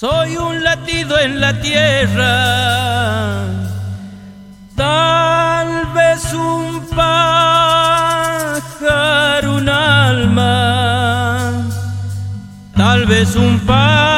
Soy un latido en la tierra, tal vez un pájaro, un alma, tal vez un pájaro,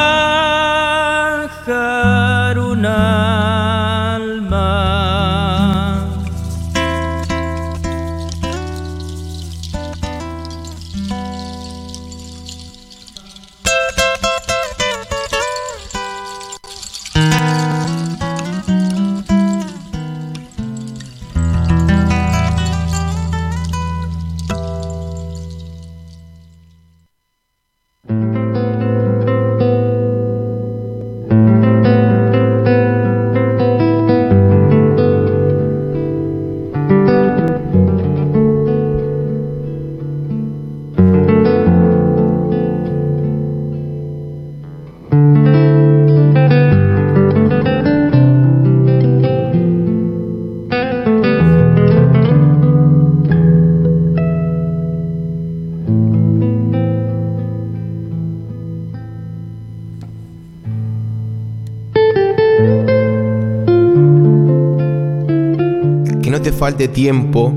falte tiempo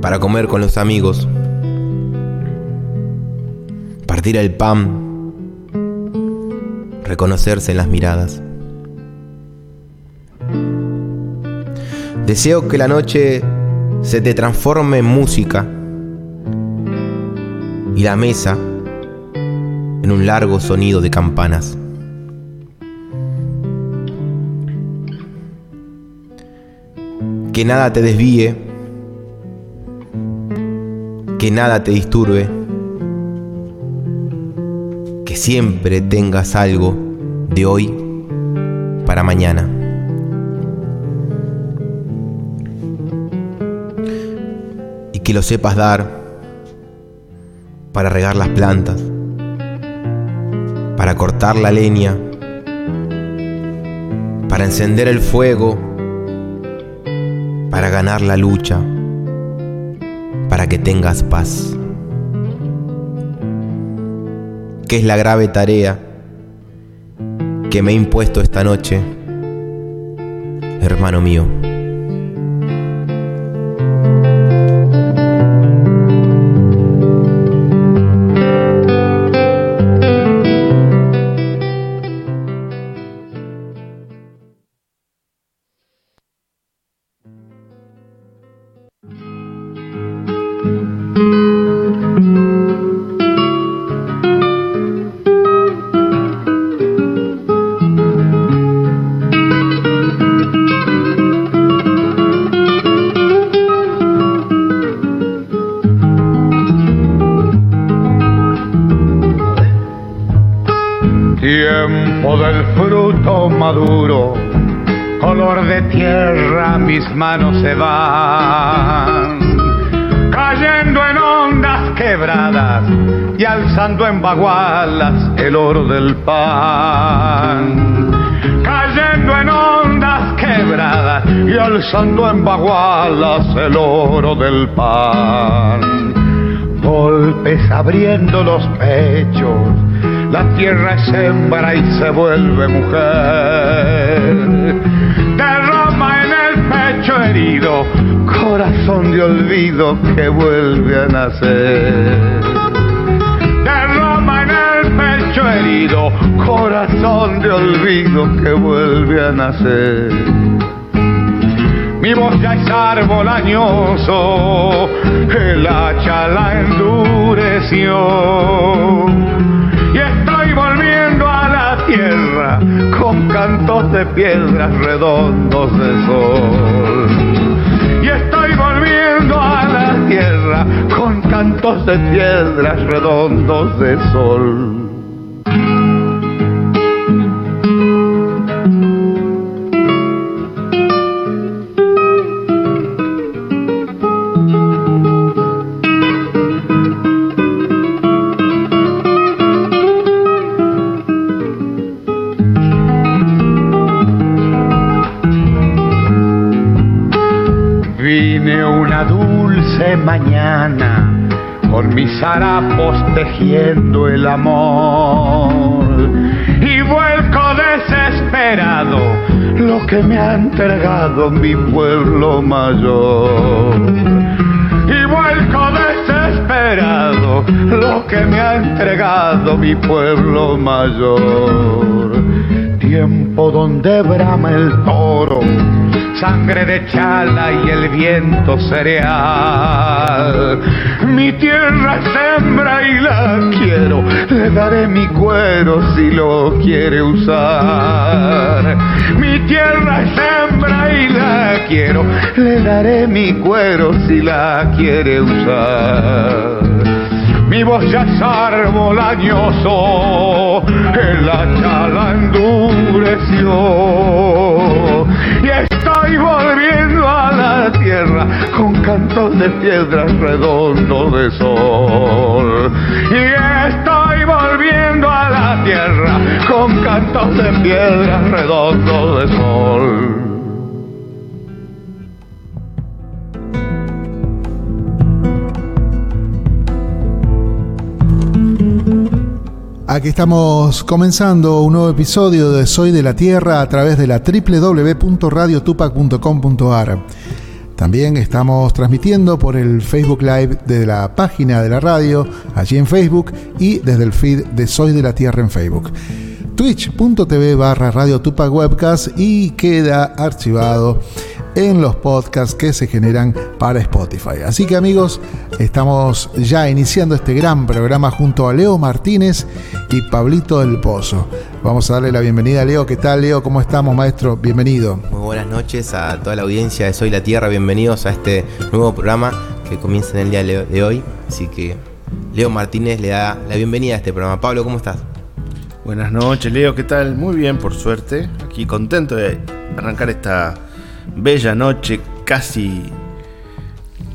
para comer con los amigos. Partir el pan. Reconocerse en las miradas. Deseo que la noche se te transforme en música y la mesa en un largo sonido de campanas. Que nada te desvíe, que nada te disturbe, que siempre tengas algo de hoy para mañana. Y que lo sepas dar para regar las plantas, para cortar la leña, para encender el fuego, para ganar la lucha, para que tengas paz. ¿Qué es la grave tarea que me he impuesto esta noche, hermano mío? Abriendo los pechos la tierra es hembra y se vuelve mujer. Derrama en el pecho herido, corazón de olvido que vuelve a nacer. Derrama en el pecho herido, corazón de olvido que vuelve a nacer. Mi voz ya es árbol añoso, el hacha la endureció y estoy volviendo a la tierra con cantos de piedras redondos de sol. Y estoy volviendo a la tierra con cantos de piedras redondos de sol. dulce mañana, con mis harapos tejiendo el amor. Y vuelco desesperado lo que me ha entregado mi pueblo mayor. Y vuelco desesperado lo que me ha entregado mi pueblo mayor. Tiempo donde brama el toro sangre de chala y el viento cereal. Mi tierra sembra y la quiero, le daré mi cuero si lo quiere usar. Mi tierra sembra y la quiero, le daré mi cuero si la quiere usar. Mi voz ya es árbol añoso, piedras redondos de sol. Y estoy volviendo a la tierra con cantos de piedras redondos de sol. Aquí estamos comenzando un nuevo episodio de Soy de la Tierra a través de la www.radiotupac.com.ar. También estamos transmitiendo por el Facebook Live de la página de la radio, allí en Facebook, y desde el feed de Soy de la Tierra en Facebook. Twitch.tv barra Radio Tupac Webcast y queda archivado en los podcasts que se generan para Spotify. Así que amigos, estamos ya iniciando este gran programa junto a Leo Martínez y Pablito del Pozo. Vamos a darle la bienvenida a Leo. ¿Qué tal Leo? ¿Cómo estamos maestro? Bienvenido. Muy buenas noches a toda la audiencia de Soy la Tierra. Bienvenidos a este nuevo programa que comienza en el día de hoy. Así que Leo Martínez le da la bienvenida a este programa. Pablo, ¿cómo estás? Buenas noches, Leo, ¿qué tal? Muy bien, por suerte. Aquí contento de arrancar esta bella noche, casi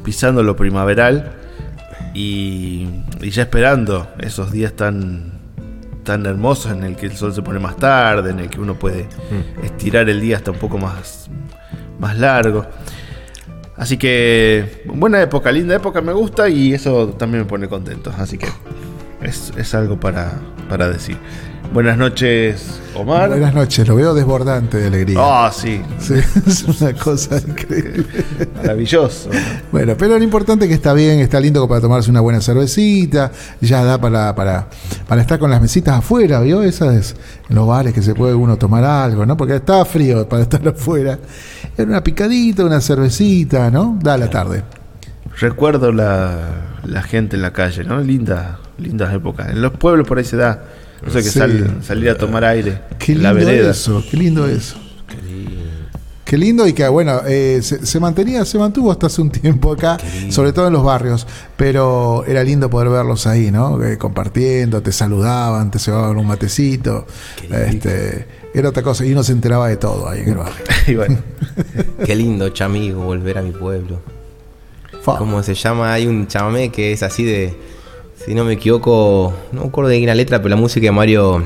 pisando lo primaveral y, y ya esperando esos días tan, tan hermosos en el que el sol se pone más tarde, en el que uno puede estirar el día hasta un poco más, más largo. Así que buena época, linda época, me gusta y eso también me pone contento. Así que es, es algo para, para decir. Buenas noches, Omar. Buenas noches, lo veo desbordante de alegría. Ah, sí. Sí, es una cosa increíble. Maravilloso. Bueno, pero lo importante es que está bien, está lindo para tomarse una buena cervecita, ya da para, para, para estar con las mesitas afuera, ¿vio? Esas en los bares que se puede uno tomar algo, ¿no? Porque está frío para estar afuera. Era una picadita, una cervecita, ¿no? Da la tarde. Recuerdo la, la gente en la calle, ¿no? Linda, lindas épocas. En los pueblos por ahí se da. No sé, que Sí. sal- salir a tomar aire. Qué en la lindo vereda. eso, qué lindo eso. Qué lindo y que bueno, eh, se, se mantenía, se mantuvo hasta hace un tiempo acá, sobre todo en los barrios, pero era lindo poder verlos ahí, ¿no? Eh, compartiendo, te saludaban, te llevaban un matecito, este, era otra cosa, y uno se enteraba de todo ahí en el barrio. Y bueno, Qué lindo, chamigo, volver a mi pueblo. Fa. ¿Cómo se llama? Hay un chamamé que es así de. Si no me equivoco, no me acuerdo de quién la letra, pero la música de Mario.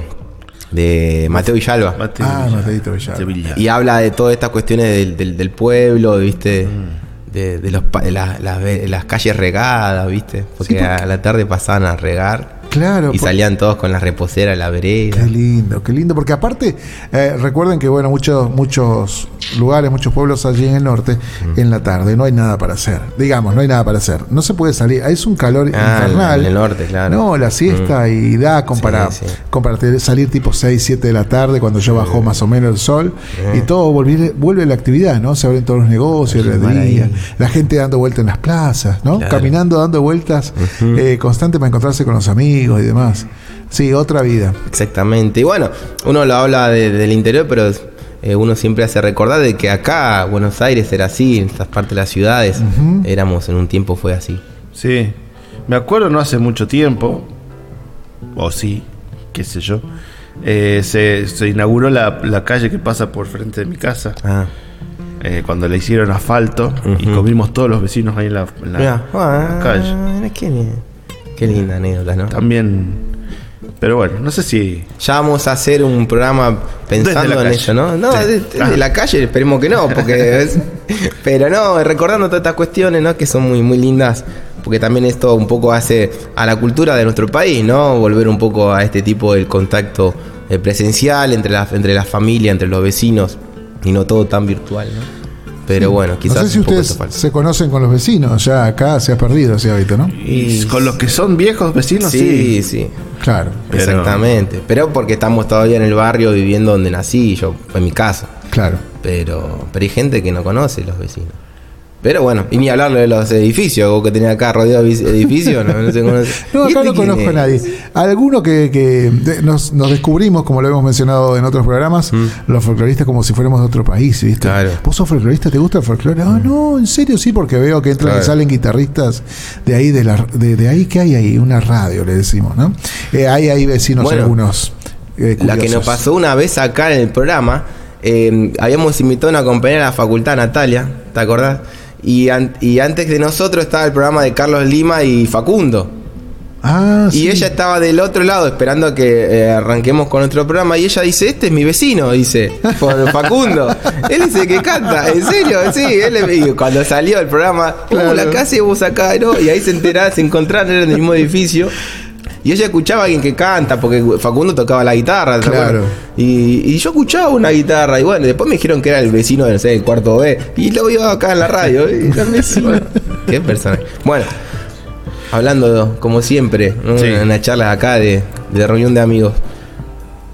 de Mateo Villalba. Mate Ah, Villalba. Mate Villa. Y habla de todas estas cuestiones del, del- del pueblo, ¿viste? Mm. De, de los, pa- de las, las ve- las calles regadas, ¿viste? Porque, Sí, porque- a la tarde pasaban a regar Claro, y salían todos con la reposera a la vereda. Qué lindo, qué lindo, porque aparte, eh, recuerden que bueno, muchos, muchos lugares, muchos pueblos allí en el norte, en la tarde no hay nada para hacer. Digamos, no hay nada para hacer. No se puede salir, es un calor Ah, infernal. en el norte, claro. No, la siesta y da con Sí, para, sí. con para te- salir tipo 6, 7 de la tarde cuando ya bajó más o menos el sol y todo volviere- vuelve la actividad, ¿no? Se abren todos los negocios, maravilla. la gente dando vueltas en las plazas, ¿no? Claro. Caminando, dando vueltas eh, constante para encontrarse con los amigos y demás. Sí, otra vida. Exactamente. Y bueno, uno lo habla de- del interior, pero eh, uno siempre hace recordar de que acá, Buenos Aires, era así, en estas partes de las ciudades, éramos en un tiempo fue así. Sí. Me acuerdo no hace mucho tiempo, o sí, qué sé yo, eh, se, se inauguró la, la calle que pasa por frente de mi casa. Ah. eh, cuando le hicieron asfalto y comimos todos los vecinos ahí en la, en la- Mirá, en la calle. ah, mirá qué, linda anécdota, ¿no? También. Pero bueno, no sé si. Ya vamos a hacer un programa pensando en eso, ¿no? No, de, de la calle, esperemos que no, porque es- pero no, recordando todas estas cuestiones, ¿no? Que son muy, muy lindas, porque también esto un poco hace a la cultura de nuestro país, ¿no? Volver un poco a este tipo del contacto eh, presencial entre la, entre la familia, entre los vecinos, y no todo tan virtual, ¿no? Pero bueno, quizás no sé si un poco ustedes se conocen con los vecinos, ya acá se ha perdido ese hábito, ¿no? Y con los que son viejos vecinos, Sí, sí. sí, Claro, Pero- exactamente. Pero porque estamos todavía en el barrio viviendo donde nací, yo en mi casa. claro. Pero, pero hay gente que no conoce los vecinos. Pero bueno, y ni hablar de los edificios, vos que tenía acá rodeado de edificios, no, no se conoce. No, ¿Y acá este no conozco a nadie. Alguno que, que nos, nos descubrimos, como lo hemos mencionado en otros programas, los folcloristas como si fuéramos de otro país, ¿viste? Mm. Claro. Mm. ¿Vos sos folclorista? ¿Te gusta el folclore? Ah, no, en serio sí, porque veo que entran Claro. y salen guitarristas de ahí, de, la, de, de ahí, ¿qué hay ahí? Una radio, le decimos, ¿no? Eh, hay ahí vecinos Bueno, algunos. eh, La que nos pasó una vez acá en el programa, eh, habíamos invitado a una compañera de la facultad, Natalia, ¿te acordás? Y, an- y antes de nosotros estaba el programa de Carlos Lima y Facundo. Ah, Y sí. ella estaba del otro lado esperando a que eh, arranquemos con nuestro programa y ella dice, este es mi vecino, dice, por Facundo. él dice que canta, ¿en serio? Sí, él y cuando salió el programa, Claro. "Uh, la casa de vos acá, ¿no? Y ahí se enteraba, se encontraron en el mismo edificio. Y ella escuchaba a alguien que canta, porque Facundo tocaba la guitarra, ¿te Claro. Y, y yo escuchaba una guitarra, y bueno, después me dijeron que era el vecino de, no sé, el cuarto B, y lo vio acá en la radio, y. Qué personaje. Bueno, hablando como siempre, ¿no? Sí. en una charla acá de, de reunión de amigos.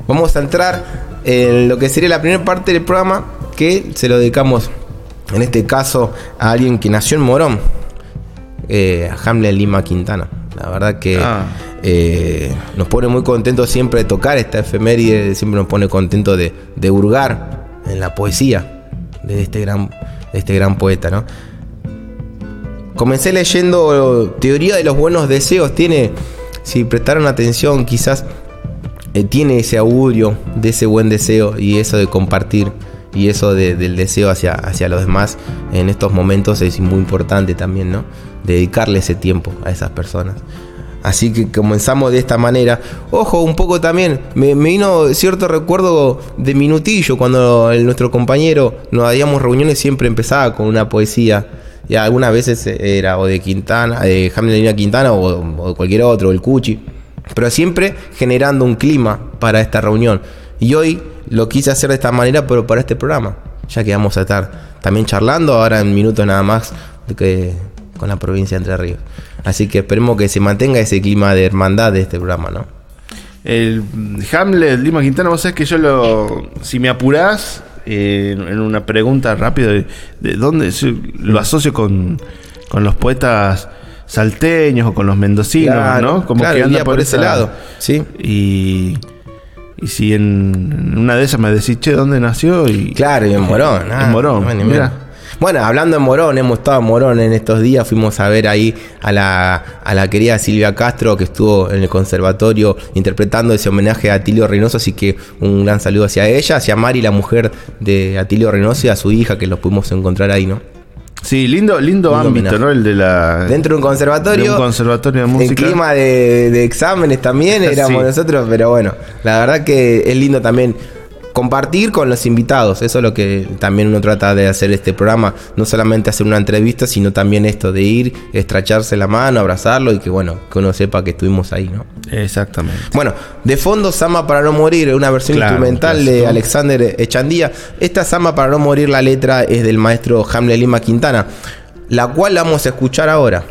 Vamos a entrar en lo que sería la primera parte del programa que se lo dedicamos, en este caso, a alguien que nació en Morón, eh, a Hamlet Lima Quintana. La verdad que Ah. eh, nos pone muy contentos siempre de tocar esta efeméride, siempre nos pone contentos de, de hurgar en la poesía de este gran, de este gran poeta, ¿no? Comencé leyendo Teoría de los Buenos Deseos. Tiene, si prestaron atención, quizás eh, tiene ese augurio de ese buen deseo y eso de compartir y eso de- del deseo hacia, hacia los demás en estos momentos es muy importante también, ¿no? Dedicarle ese tiempo a esas personas. Así que comenzamos de esta manera. Ojo, un poco también, me, vino cierto recuerdo de Minutillo, cuando nuestro compañero nos hacíamos reuniones, siempre empezaba con una poesía. Y algunas veces era o de Quintana, de Hamlet Lina Quintana o, o cualquier otro, el Cuchi. Pero siempre generando un clima para esta reunión. Y hoy lo quise hacer de esta manera, pero para este programa. Ya que vamos a estar también charlando ahora en minutos nada más de que, con la provincia de Entre Ríos. Así que esperemos que se mantenga ese clima de hermandad de este programa, ¿no? El Hamlet Lima Quintana, vos sabés que yo lo. Si me apurás, eh, en una pregunta rápida, de, de dónde lo asocio con, con los poetas salteños o con los mendocinos, Claro, ¿no? Como claro, que anda por ese lado, sí. Y. Y si en, en una de esas me decís, che, ¿dónde nació? Y, Claro, y en Morón. ah, En Morón, bueno, mira. Bueno, hablando en Morón, hemos estado en Morón en estos días, fuimos a ver ahí a la, a la querida Silvia Castro que estuvo en el conservatorio interpretando ese homenaje a Atilio Reynoso, así que un gran saludo hacia ella, hacia Mari, la mujer de Atilio Reynoso y a su hija que los pudimos encontrar ahí, ¿no? Sí, lindo, lindo, Lindo ámbito, homenaje. ¿no? El de la. Dentro de un conservatorio. de un conservatorio de En música. clima de, de exámenes también éramos Sí. nosotros, pero bueno, la verdad que es lindo también compartir con los invitados. Eso es lo que también uno trata de hacer este programa. No solamente hacer una entrevista, sino también esto de ir, estracharse la mano, abrazarlo y que bueno, que uno sepa que estuvimos ahí, ¿no? Exactamente. Bueno, de fondo Samba para no morir, una versión Claro, instrumental de. Alexander Echandía. Esta Samba para no morir, la letra es del maestro Hamlet Lima Quintana, la cual la vamos a escuchar ahora.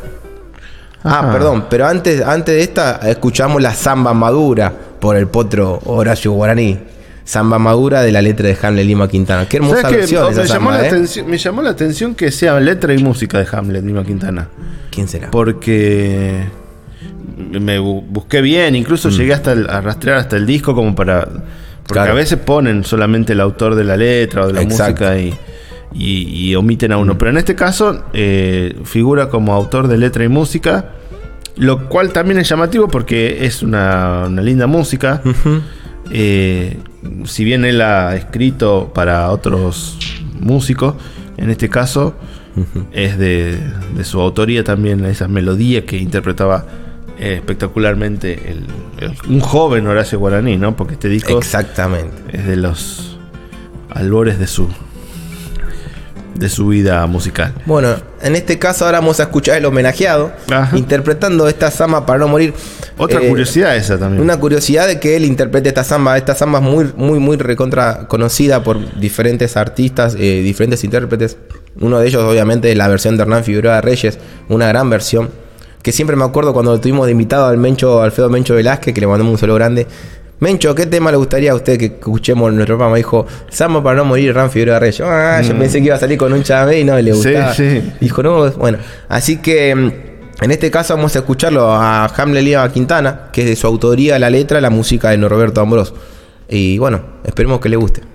Ah, perdón, pero antes, antes de esta escuchamos la Samba Madura por el potro Horacio Guaraní. Samba Madura de la letra de Hamlet Lima Quintana. Qué hermosa versión Oh, esa me, llamó samba, la ¿eh? atención, me llamó la atención que sea letra y música de Hamlet, Lima Quintana. ¿Quién será? Porque me bu- busqué bien, incluso llegué hasta el- a rastrear hasta el disco como para... Porque Claro. a veces ponen solamente el autor de la letra o de la Exacto. música y, y- y omiten a uno. Pero en este caso eh, figura como autor de letra y música, lo cual también es llamativo porque es una, una linda música. Eh, si bien él ha escrito para otros músicos, en este caso es de, de su autoría también esas melodías que interpretaba eh, espectacularmente el- el- un joven Horacio Guaraní, ¿no? Porque este disco Exactamente. es de los albores de su de su vida musical. Bueno, en este caso ahora vamos a escuchar el homenajeado Ajá. interpretando esta Sama para no morir. Otra Eh, curiosidad esa también. Una curiosidad de que él interprete esta samba. Esta samba es muy, muy, muy recontra conocida por diferentes artistas, eh, diferentes intérpretes. Uno de ellos, obviamente, es la versión de Hernán Figueroa Reyes, una gran versión. Que siempre me acuerdo cuando tuvimos de invitado al Mencho, Alfredo Mencho Velázquez, que le mandamos un saludo grande. Mencho, ¿qué tema le gustaría a usted que escuchemos en nuestro programa? Dijo, Samba para no morir, Hernán Figueroa Reyes. Ah, yo pensé que iba a salir con un chamé y no le Mm. Sí, gustaba. sí. Dijo, no, bueno. Así que mm, en este caso vamos a escucharlo a Hamlet Lía Quintana, que es de su autoría la letra, la música de Norberto Ambrós. Y bueno, esperemos que le guste.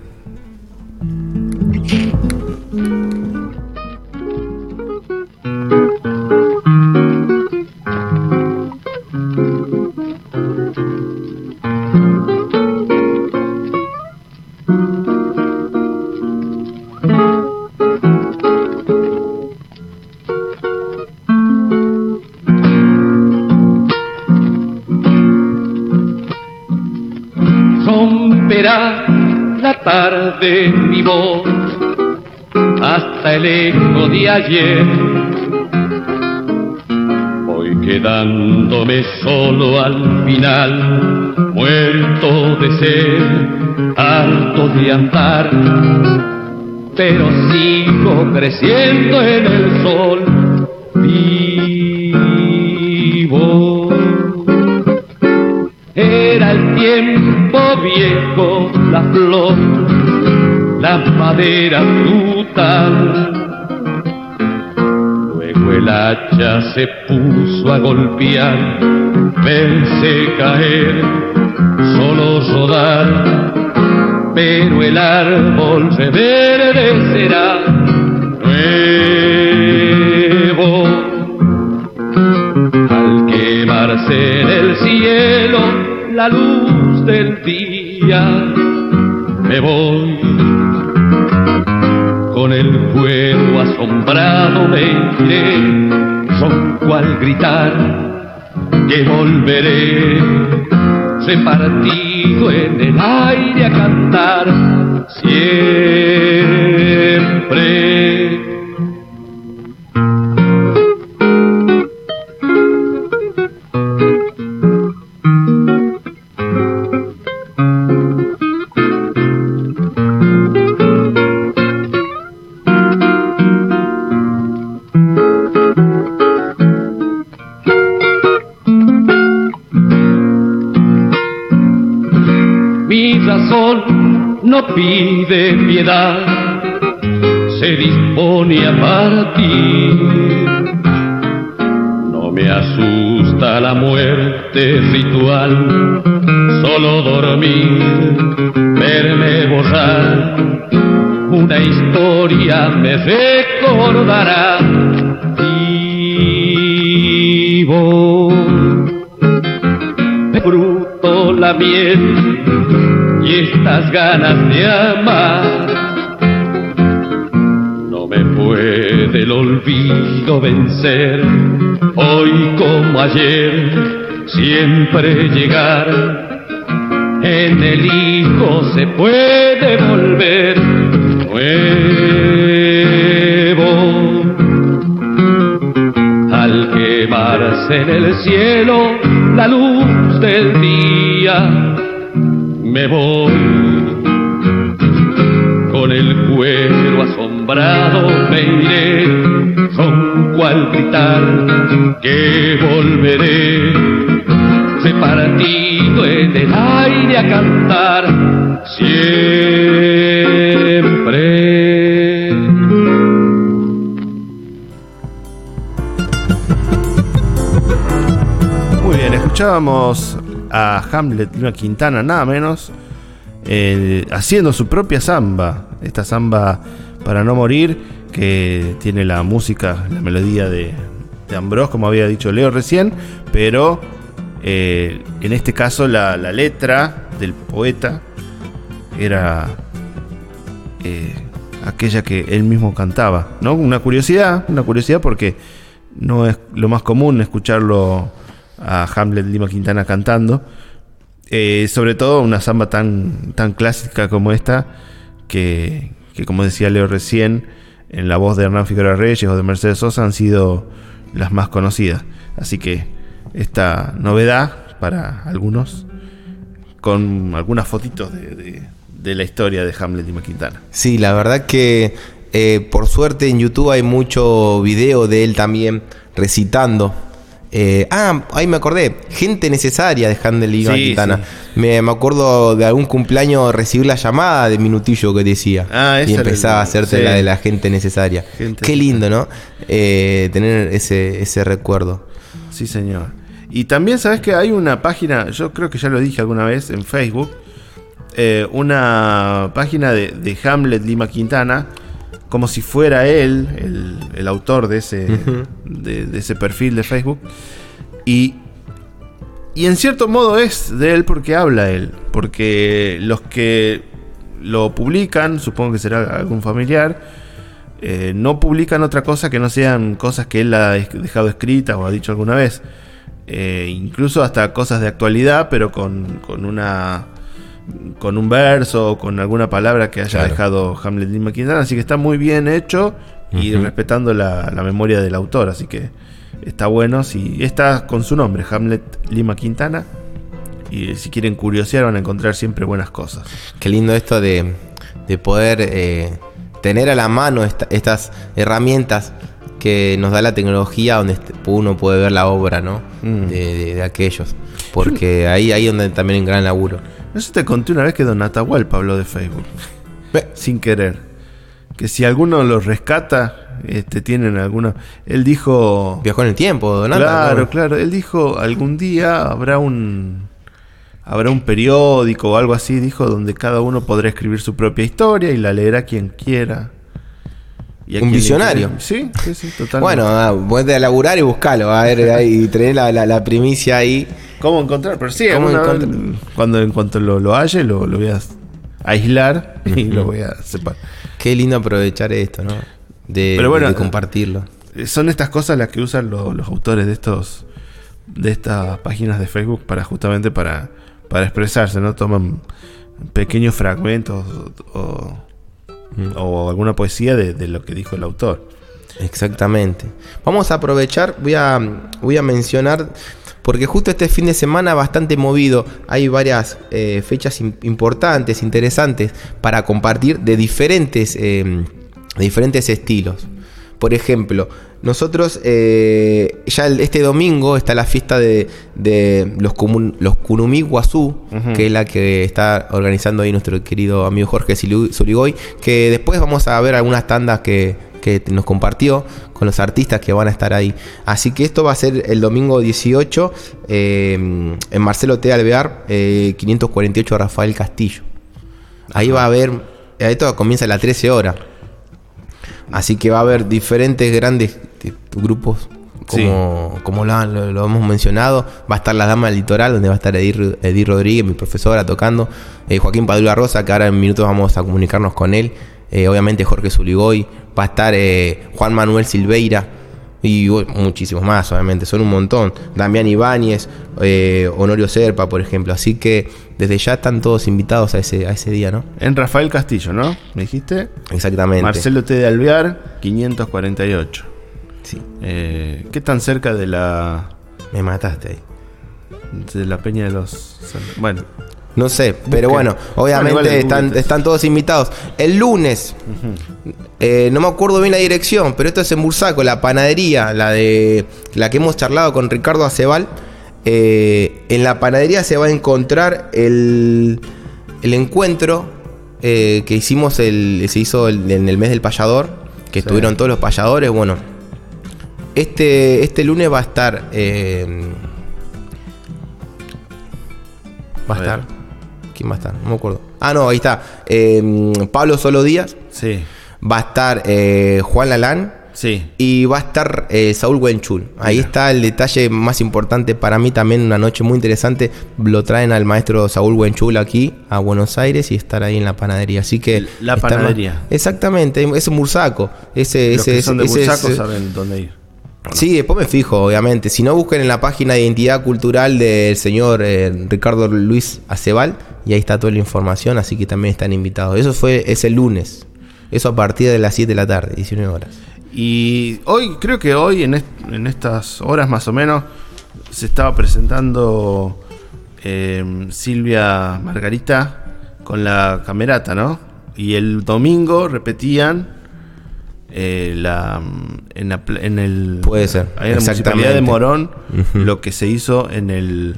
Eco de ayer. Voy quedándome solo al final, muerto de sed, harto de andar, pero sigo creciendo en el sol vivo. Era el tiempo viejo, la flor, la madera frutal. Luego el hacha se puso a golpear, verse caer, solo rodar. Pero el árbol reverdecerá nuevo. Al quemarse en el cielo la luz del día, me voy iré, son cual gritar que volveré repartido en el aire a cantar siempre. Pide piedad, se dispone a partir. No me asusta la muerte ritual, solo dormir, verme borrar. Una historia me recordará vivo fruto la miel y estas ganas de amar. No me puede el olvido vencer, hoy como ayer, siempre llegar. En el hijo se puede volver nuevo al quemarse en el cielo la luz del día, me voy con el cuero asombrado me iré con cual gritar que volveré repartido en el aire a cantar siempre. Muy bien, escuchábamos a Hamlet Lima Quintana, nada menos, eh, haciendo su propia samba. Esta samba para no morir, que tiene la música, la melodía de, de Ambrós, como había dicho Leo recién, pero eh, en este caso la, la letra del poeta era eh, aquella que él mismo cantaba, ¿no? Una curiosidad, una curiosidad porque no es lo más común escucharlo a Hamlet Lima Quintana cantando. Eh, sobre todo una samba tan, tan clásica como esta, que, como decía Leo recién, en la voz de Hernán Figueroa Reyes o de Mercedes Sosa han sido las más conocidas. Así que esta novedad para algunos, con algunas fotitos de, de- la historia de Hamlet y Quintana. Sí, la verdad que eh, por suerte en YouTube hay mucho video de él también recitando. Eh, ah, ahí me acordé. Gente necesaria de Handel y Sí, Quintana. sí. Me, me acuerdo de algún cumpleaños recibir la llamada de Minutillo que decía. Ah, y empezaba a hacerte sí. la de la gente necesaria. Gente Qué lindo, ¿no? Eh, tener ese, ese recuerdo. Sí, señor. Y también sabes que hay una página, yo creo que ya lo dije alguna vez en Facebook, eh, una página de, de Hamlet Lima Quintana, como si fuera él, el, el autor de ese, de, de ese perfil de Facebook. Y, y en cierto modo es de él porque habla él, porque los que lo publican, supongo que será algún familiar, eh, no publican otra cosa que no sean cosas que él ha dejado escritas o ha dicho alguna vez. Eh, incluso hasta cosas de actualidad, pero con, con una con un verso o con alguna palabra que haya Claro. dejado Hamlet Lima Quintana. Así que está muy bien hecho y respetando la, la memoria del autor. Así que está bueno. Si está con su nombre, Hamlet Lima Quintana. Y si quieren curiosear, van a encontrar siempre buenas cosas. Qué lindo esto de, de poder eh, tener a la mano esta- estas herramientas que nos da la tecnología donde uno puede ver la obra, ¿no? Mm. De, de- de aquellos. Porque ahí ahí donde también hay un gran laburo. No sé te conté una vez que Don Atahualpa habló de Facebook. Sin querer. Que si alguno lo rescata, este, tienen alguna. Él dijo. Viajó en el tiempo, Donato. Claro, claro. Él dijo algún día habrá un. Habrá un periódico o algo así, dijo, donde cada uno podrá escribir su propia historia y la leerá quien quiera. Y Un visionario. Sí, sí, sí, totalmente. Bueno, ah, a laburar y buscalo. A ver, ahí, y tener la, la- la primicia ahí. ¿Cómo encontrar? Pero sí, cuando en cuanto lo, lo halle, lo, lo voy a aislar y lo voy a separar. Qué lindo aprovechar esto, ¿no? De, Pero bueno, de compartirlo. Eh, Son estas cosas las que usan lo- los autores de estos de estas páginas de Facebook para justamente para, para expresarse, ¿no? Toman pequeños fragmentos o, o alguna poesía de, de lo que dijo el autor. Exactamente. Vamos a aprovechar, voy a, voy a mencionar, porque justo este fin de semana bastante movido, hay varias eh, fechas im- importantes, interesantes, para compartir de diferentes, eh, de diferentes estilos. Por ejemplo, nosotros eh, ya el- este domingo está la fiesta de, de los, comun- los Kunumi Guazú, que es la que está organizando ahí nuestro querido amigo Jorge Zurigoy, que después vamos a ver algunas tandas que, que nos compartió con los artistas que van a estar ahí. Así que esto va a ser el domingo 18 eh, en Marcelo T. Alvear, eh, 548 Rafael Castillo. Ahí va a haber, esto comienza a las 13 horas. Así que va a haber diferentes grandes eh, grupos, como, como lo, lo- lo hemos mencionado. Va a estar la Dama del Litoral, donde va a estar Edir, Edir Rodríguez, mi profesora, tocando. Eh, Joaquín Padula Rosa, que ahora en minutos vamos a comunicarnos con él. Eh, obviamente Jorge Zuligoy. Va a estar eh, Juan Manuel Silveira. Y muchísimos más, obviamente, son un montón. Damián Ibáñez, eh, Honorio Serpa, por ejemplo. Así que desde ya están todos invitados a ese, a ese día, ¿no? En Rafael Castillo, ¿no? ¿Me dijiste? Exactamente. Marcelo T. de Alvear, 548. Sí, Eh, ¿Qué tan cerca de la me mataste ahí. de la Peña de los Bueno, No sé, pero bueno, obviamente Bueno, igual el están, todos invitados. El lunes, eh, no me acuerdo bien la dirección, pero esto es en Bursaco, la panadería, la de la que hemos charlado con Ricardo Acebal. Eh, en la panadería se va a encontrar el, el encuentro eh, que hicimos, el, se hizo el- en el mes del payador, que estuvieron todos los payadores. Bueno, este, este lunes va a estar... eh, va a estar... ¿Quién va a estar? No me acuerdo. Ah, no, ahí está. Eh, Pablo Solo Díaz. sí, Va a estar eh, Juan Lalán. sí. Y va a estar eh, Saúl Wenchul. Ahí Mira. está el detalle más importante para mí también, una noche muy interesante. Lo traen al maestro Saúl Wenchul aquí a Buenos Aires y estar ahí en la panadería. Así que La panadería. más- exactamente, es un mursaco. Ese, Los ese, que son de ese- Bursaco ese- saben dónde ir. Sí, después me fijo, obviamente. Si no, busquen en la página de identidad cultural del señor eh, Ricardo Luis Acebal y ahí está toda la información, así que también están invitados. Eso fue ese lunes. Eso a partir de las 7 de la tarde, 19 horas. Y hoy, creo que hoy, en, est- en estas horas más o menos, se estaba presentando eh, Silvia Margarita con la camerata, ¿no? Y el domingo repetían eh, la, en, la en el Puede ser, en la municipalidad de Morón lo que se hizo en el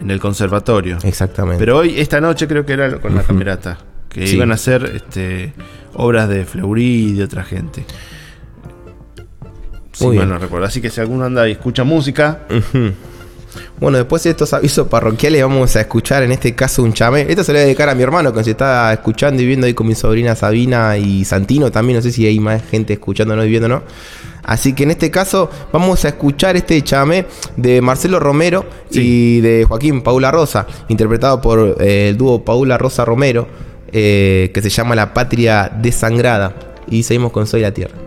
en el conservatorio. Exactamente. Pero hoy, esta noche creo que era con la camerata. Que Sí. iban a hacer este, obras de Fleury y de otra gente. Si Muy mal no recuerdo. Así que si alguno anda y escucha música, Ujú. Bueno, después de estos avisos parroquiales vamos a escuchar en este caso un chamé. Esto se lo voy a dedicar a mi hermano que se está escuchando y viendo ahí con mi sobrina Sabina y Santino también. No sé si hay más gente escuchándonos y viéndonos. Así que en este caso vamos a escuchar este chamé de Marcelo Romero y de Joaquín Paula Rosa, interpretado por eh, el dúo Paula Rosa Romero, eh, que se llama La Patria Desangrada. Y seguimos con Soy la Tierra.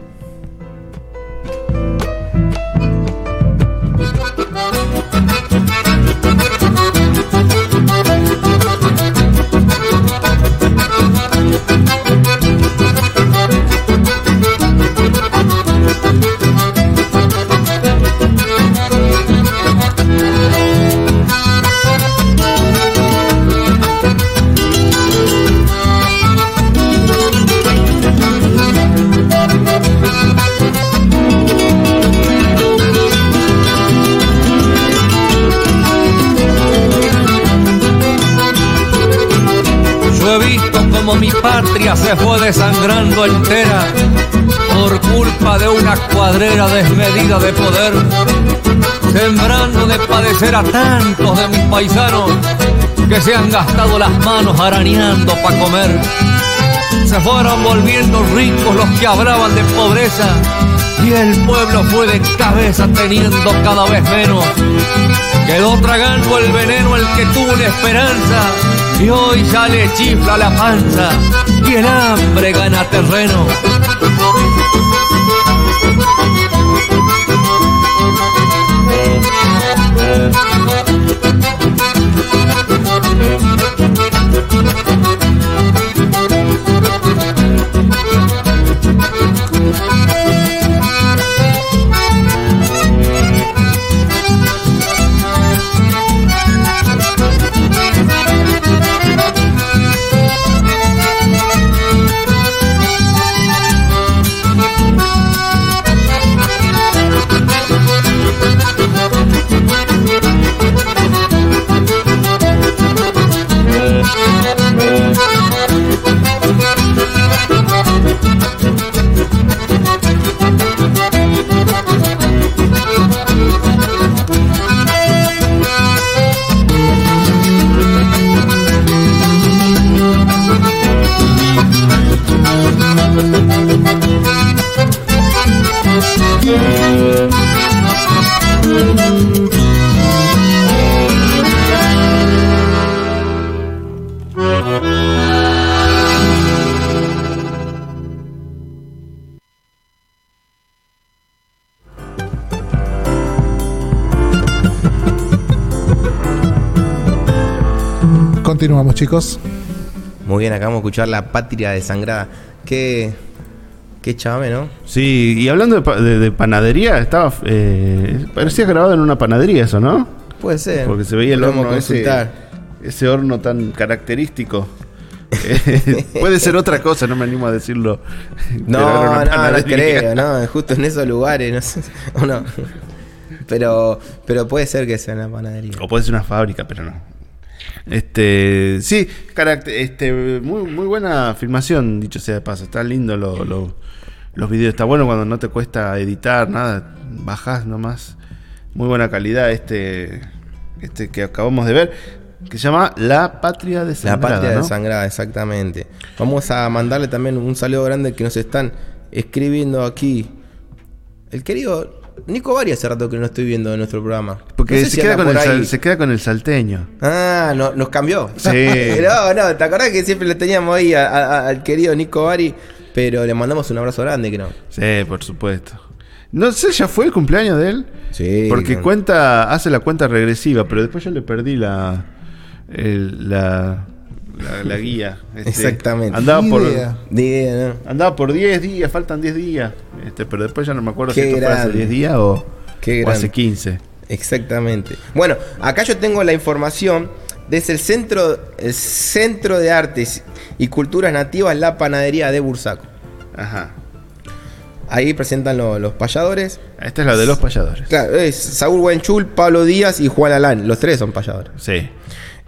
Se fue desangrando entera por culpa de una cuadrera desmedida de poder, sembrando de padecer a tantos de mis paisanos que se han gastado las manos arañando para comer. Se fueron volviendo ricos los que hablaban de pobreza y el pueblo fue de cabeza teniendo cada vez menos. Quedó tragando el veneno el que tuvo una esperanza y hoy ya le chifla la panza y el hambre gana terreno. Chicos. Muy bien, acabamos de escuchar La Patria Desangrada. Qué, qué chame, ¿no? Sí, y hablando de, pa- de- de panadería, estaba. eh, parecía grabado en una panadería eso, ¿no? Puede ser. Porque se veía el horno a ese, consultar. ese horno tan característico. Eh, Puede ser otra cosa, no me animo a decirlo. No, no, no creo, no, justo en esos lugares, no sé, o no. Pero, pero puede ser que sea una panadería. O puede ser una fábrica, pero no. Este, sí, caract- este, muy, muy buena filmación, dicho sea de paso. Está lindo lo- lo- los videos. Está bueno cuando no te cuesta editar, nada. Bajás nomás. Muy buena calidad este, este que acabamos de ver. Que se llama La Patria de La patria desangrada, exactamente. Vamos a mandarle también un saludo grande que nos están escribiendo aquí. El querido Nico Bari hace rato que no estoy viendo en nuestro programa. Porque No sé se, si queda con el se queda con el salteño. Ah, no, nos cambió. Sí. no, no, ¿te acordás que siempre le teníamos ahí a- a- al querido Nico Bari? Pero le mandamos un abrazo grande, que no. Sí, por supuesto. No sé, ya fue el cumpleaños de él. Sí. Porque no. cuenta, hace la cuenta regresiva, pero después yo le perdí la el- la, la, la guía. Este, Exactamente. Andaba Ni por, idea. Ni idea, ¿no? andaba por 10 días, faltan 10 días. Este, pero después ya no me acuerdo Qué si esto fue hace grande. 10 días o, Qué o hace grande. 15. Exactamente. Bueno, acá yo tengo la información desde el centro, el centro de Artes y Culturas Nativas, la panadería de Bursaco. Ajá. Ahí presentan lo- los payadores. Esta es la de los payadores. Claro, es Saúl Buenchul, Pablo Díaz y Juan Alán. Los tres son payadores. Sí.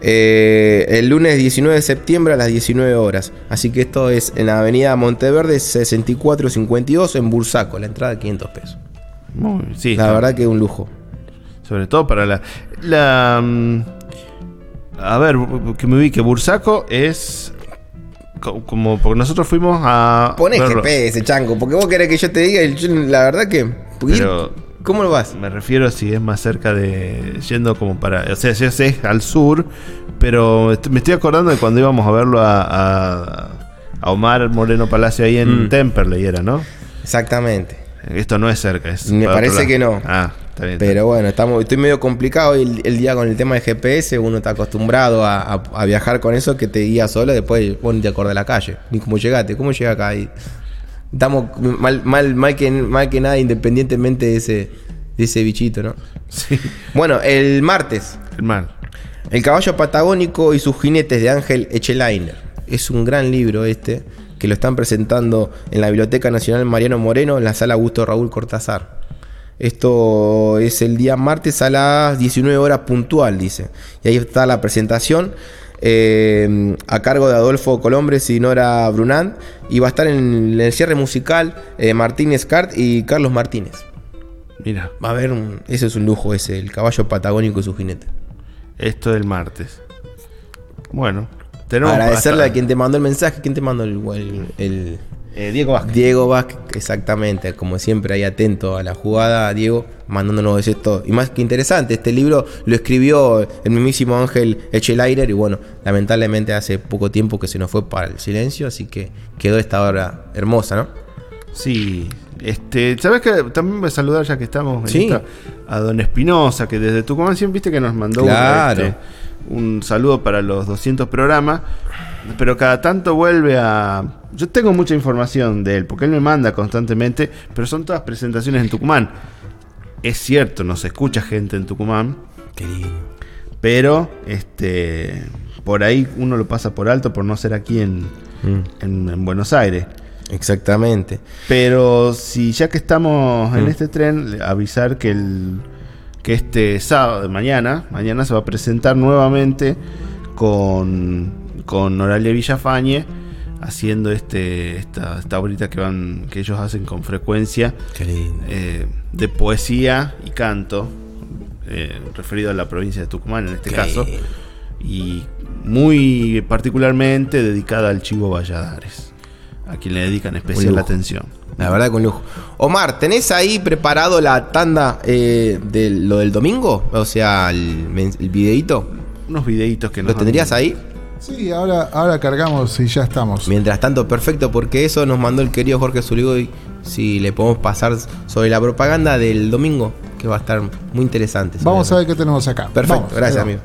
Eh, el lunes 19 de septiembre a las 19 horas. Así que esto es en la avenida Monteverde 6452 en Bursaco. La entrada 500 pesos. Muy, sí. La verdad que es un lujo. Sobre todo para la. La. mm, A ver, que me ubique. Bursaco es. co- Como porque nosotros fuimos a. Poné verlo. GPS, chango, porque vos querés que yo te diga. y yo, la verdad que. Pero- ¿Cómo lo vas? Me refiero si es más cerca de. Yendo como para. O sea, si es, es al sur. Pero me estoy acordando de cuando íbamos a verlo a. a, a Omar Moreno Palacio ahí en Mm. Temperley, era, ¿no? Exactamente. Esto no es cerca. Es Me parece que no. Ah, está bien. Pero bueno, estamos, estoy medio complicado el, el día con el tema de GPS. Uno está acostumbrado a, a- a viajar con eso que te guía solo. Después vos ni te acordás de la calle. Ni cómo llegaste. ¿Cómo llega acá? Y estamos mal, mal, mal, que, mal que nada, independientemente de ese, de ese bichito, ¿no? Sí. Bueno, el martes. El mal. El caballo patagónico y sus jinetes de Ángel Echelainer. Es un gran libro este, que lo están presentando en la Biblioteca Nacional Mariano Moreno, en la sala Augusto Raúl Cortázar. Esto es el día martes a las 19 horas puntual, dice. Y ahí está la presentación eh, a cargo de Adolfo Colombres y Nora Brunand. Y va a estar en el cierre musical eh, Martínez Cart y Carlos Martínez. Mira, Va a haber un... Ese es un lujo ese, el caballo patagónico y su jinete. esto del martes. Bueno, tenemos. Agradecerle a quien te mandó el mensaje, quien te mandó el, el- el- Eh, Diego Vázquez. Diego Vázquez, exactamente, como siempre ahí atento a la jugada, Diego, mandándonos esto. Y más que interesante, este libro lo escribió el mismísimo Ángel Echelainer y bueno, lamentablemente hace poco tiempo que se nos fue para el silencio, así que quedó esta obra hermosa, ¿no? Sí, este, ¿sabes que También voy a saludar ya que estamos en Sí. esta, a Don Espinosa, que desde Tucumán siempre viste que nos mandó un, este, un saludo para los 200 programas, pero cada tanto vuelve a... Yo tengo mucha información de él, porque él me manda constantemente, pero son todas presentaciones en Tucumán. Es cierto, nos escucha gente en Tucumán, Qué lindo. pero este por ahí uno lo pasa por alto por no ser aquí en, Mm, en- en Buenos Aires. exactamente. Pero si ya que estamos en Mm. este tren, avisar que el que este sábado, mañana, mañana se va a presentar nuevamente con, con Noralia Villafañe haciendo este esta, esta obrita que van que ellos hacen con frecuencia Qué lindo. eh, de poesía y canto eh, referido a la provincia de Tucumán en este Qué caso lindo. y muy particularmente dedicada al Chivo Valladares a quien le dedican especial atención La verdad con lujo. Omar, ¿tenés ahí preparado la tanda eh, de lo del domingo? O sea, el, el videíto. unos videitos que nos ¿Lo tendrías han- ahí? Sí, ahora, ahora cargamos y ya estamos. Mientras tanto, perfecto, porque eso nos mandó el querido Jorge Zuligoy. Si le podemos pasar sobre la propaganda del domingo, que va a estar muy interesante. Vamos a ver qué tenemos acá. Perfecto, Vamos, gracias, amigo.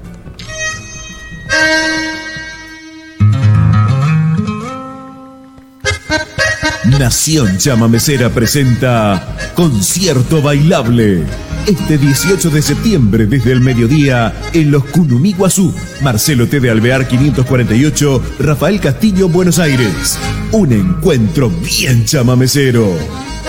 Nación Chamamecera presenta Concierto Bailable. Este 18 de septiembre desde el mediodía en los Cunumí Guazú. Marcelo T. de Alvear 548, Rafael Castillo, Buenos Aires. Un encuentro bien chamamecero.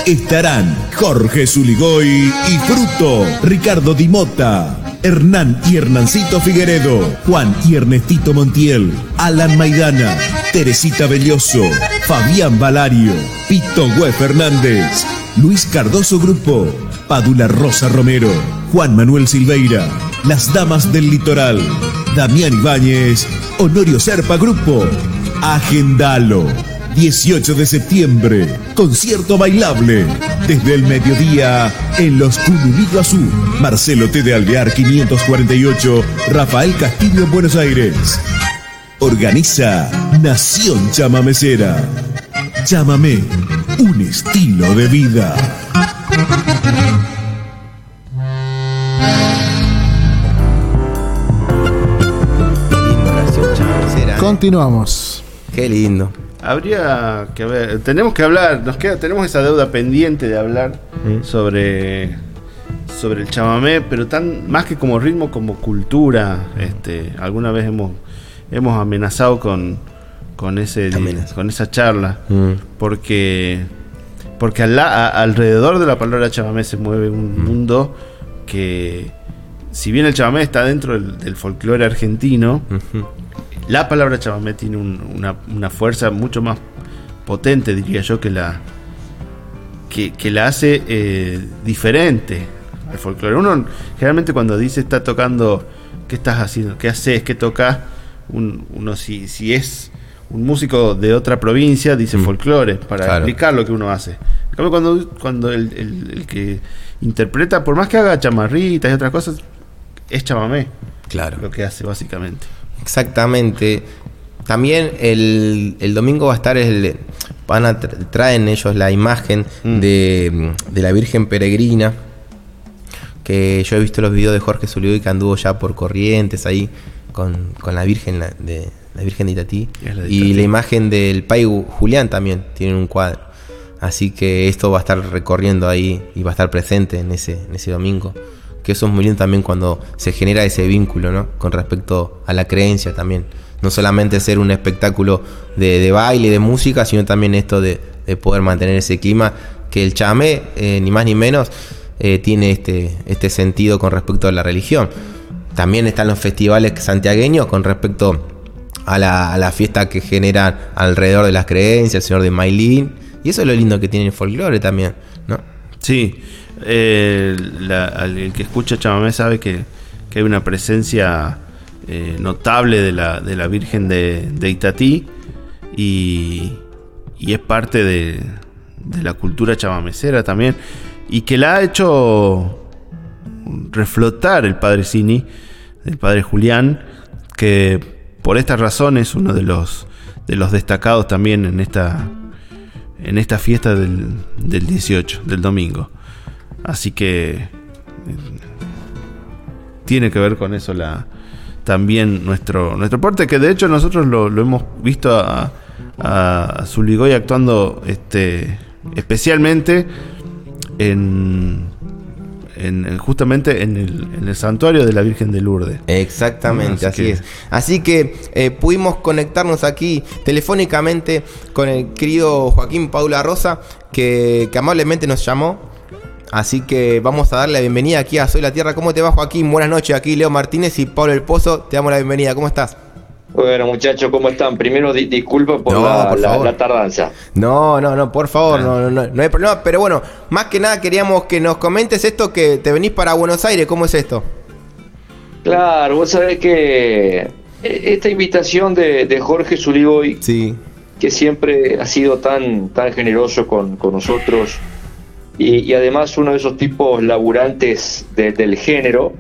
Estarán Jorge Zuligoy y Fruto, Ricardo Dimota, Hernán y Hernancito Figueredo, Juan y Ernestito Montiel, Alan Maidana, Teresita Belloso, Fabián Valario, Pito Güe Fernández, Luis Cardoso Grupo, Padula Rosa Romero, Juan Manuel Silveira, Las Damas del Litoral, Damián Ibáñez, Honorio Serpa Grupo, Agendalo. 18 de septiembre, concierto bailable. Desde el mediodía en los Cunumí Azul. Marcelo T. de Alvear 548, Rafael Castillo en Buenos Aires. Organiza Nación Chamamecera. Chámame, un estilo de vida. Continuamos. Qué lindo. habría que ver tenemos que hablar nos queda tenemos esa deuda pendiente de hablar sobre sobre el chamamé, pero tan más que como ritmo, como cultura. Este, alguna vez hemos, hemos amenazado con, con, ese, Amenaza. con esa charla, Mm. porque, porque al la- a- alrededor de la palabra chamamé se mueve un mundo que, si bien el chamamé está dentro del, del folclore argentino, la palabra chamamé tiene un- una, una fuerza mucho más potente, diría yo, que la que, que la hace eh, diferente al folclore. Uno generalmente cuando dice está tocando, ¿qué estás haciendo? ¿Qué haces? ¿Qué tocas? Un- uno si, si es un músico de otra provincia dice Mm. folclore para Claro. explicar lo que uno hace. En cambio, cuando, cuando el, el- el que interpreta, por más que haga chamarritas y otras cosas, es chamamé Claro. lo que hace básicamente. Exactamente. También el, el domingo va a estar el. Van a tra- traen ellos la imagen Mm. de, de la Virgen Peregrina. Que yo he visto los videos de Jorge Zulioi que anduvo ya por corrientes ahí con, con la Virgen de la Virgen de Itatí. La y la imagen del Pai Julián también tienen un cuadro. Así que esto va a estar recorriendo ahí y va a estar presente en ese, en ese domingo. Que eso es muy lindo también cuando se genera ese vínculo, ¿no? Con respecto a la creencia también. No solamente ser un espectáculo de, de baile, de música, sino también esto de, de poder mantener ese clima. Que el chamé, eh, ni más ni menos, eh, tiene este, este sentido con respecto a la religión. También están los festivales santiagueños con respecto a la, fiesta que generan alrededor de las creencias, el señor de Mailín. Y eso es lo lindo que tiene el folclore también, ¿no? Sí, eh, el que escucha chamamé sabe que, que hay una presencia eh, notable de la, de la Virgen de, de Itatí y, y es parte de, de la cultura chamamecera también y que la ha hecho reflotar el padre Cini, el padre Julián, que por estas razones uno de los, de los destacados también en esta, en esta fiesta del, del 18, del domingo. Así que eh, tiene que ver con eso la también nuestro nuestro porte, que de hecho nosotros lo, lo hemos visto a, a Zuligoy actuando este especialmente en, en- en- justamente en el, en el santuario de la Virgen de Lourdes. Exactamente, Así que- es. Así que eh, pudimos conectarnos aquí telefónicamente con el querido Joaquín Paula Rosa, que, que amablemente nos llamó. Así que vamos a darle la bienvenida aquí a Soy la Tierra. ¿Cómo te va, Joaquín? Buenas noches. Aquí Leo Martínez y Pablo El Pozo. Te damos la bienvenida. ¿Cómo estás? Bueno, muchachos, ¿cómo están? Primero, di- disculpa por, No, la, por la- la tardanza. No, no, no, por favor, no, no, no, no hay problema. Pero bueno, más que nada queríamos que nos comentes esto que te venís para Buenos Aires. ¿Cómo es esto? Claro, vos sabés que eh, esta invitación de, de Jorge Zurigoy, Sí, que siempre ha sido tan, tan generoso con, con nosotros, y, y además uno de esos tipos laburantes de- del género,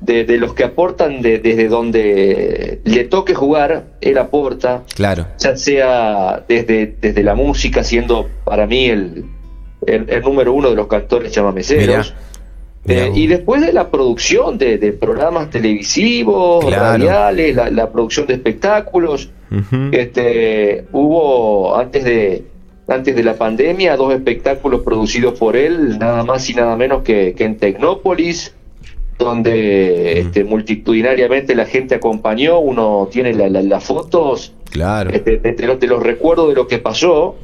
de, de los que aportan de- desde donde le toque jugar, él aporta, claro. ya sea desde, desde la música, siendo para mí el, el, el número uno de los cantores chamameceros. Eh, y después de la producción de, de programas televisivos, Claro. radiales, la, la producción de espectáculos, este, hubo antes de antes de la pandemia dos espectáculos producidos por él, nada más y nada menos que, que en Tecnópolis, donde este, multitudinariamente la gente acompañó, uno tiene la- la- las fotos Claro. este, de, de los, de los recuerdos de lo que pasó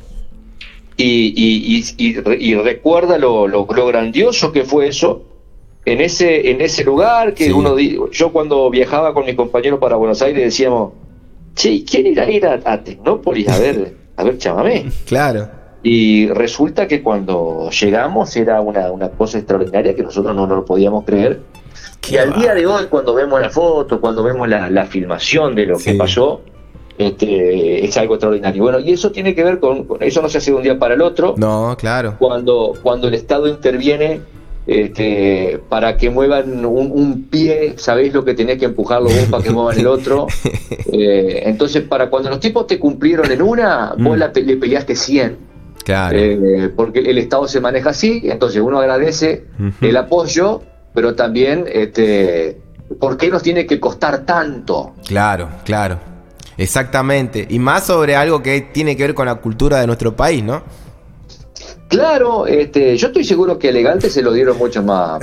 y, y- y- y re- y recuerda lo, lo- lo grandioso que fue eso en ese en ese lugar que Sí. uno di- yo cuando viajaba con mis compañeros para Buenos Aires decíamos che ¿quién irá a ir a, a Tecnópolis a ver a ver chamamé? Claro. Y resulta que cuando llegamos era una, una cosa extraordinaria que nosotros no, no lo podíamos creer Qué y al día de hoy, cuando vemos la foto, cuando vemos la, la filmación de lo Sí. que pasó, este, es algo extraordinario. Bueno, y eso tiene que ver con, con- eso no se hace de un día para el otro. No, claro. Cuando, cuando el Estado interviene este, para que muevan un, un pie, sabéis lo que tenés que empujarlo vos para que muevan el otro. Eh, entonces, para cuando los tipos te cumplieron en una, vos Mm. la le peleaste 100. Claro. Eh, porque el Estado se maneja así, entonces uno agradece el apoyo, pero también, este, ¿por qué nos tiene que costar tanto? Claro, claro. Exactamente. Y más sobre algo que tiene que ver con la cultura de nuestro país, ¿no? Claro, este, yo estoy seguro que elegante se lo dieron mucho más,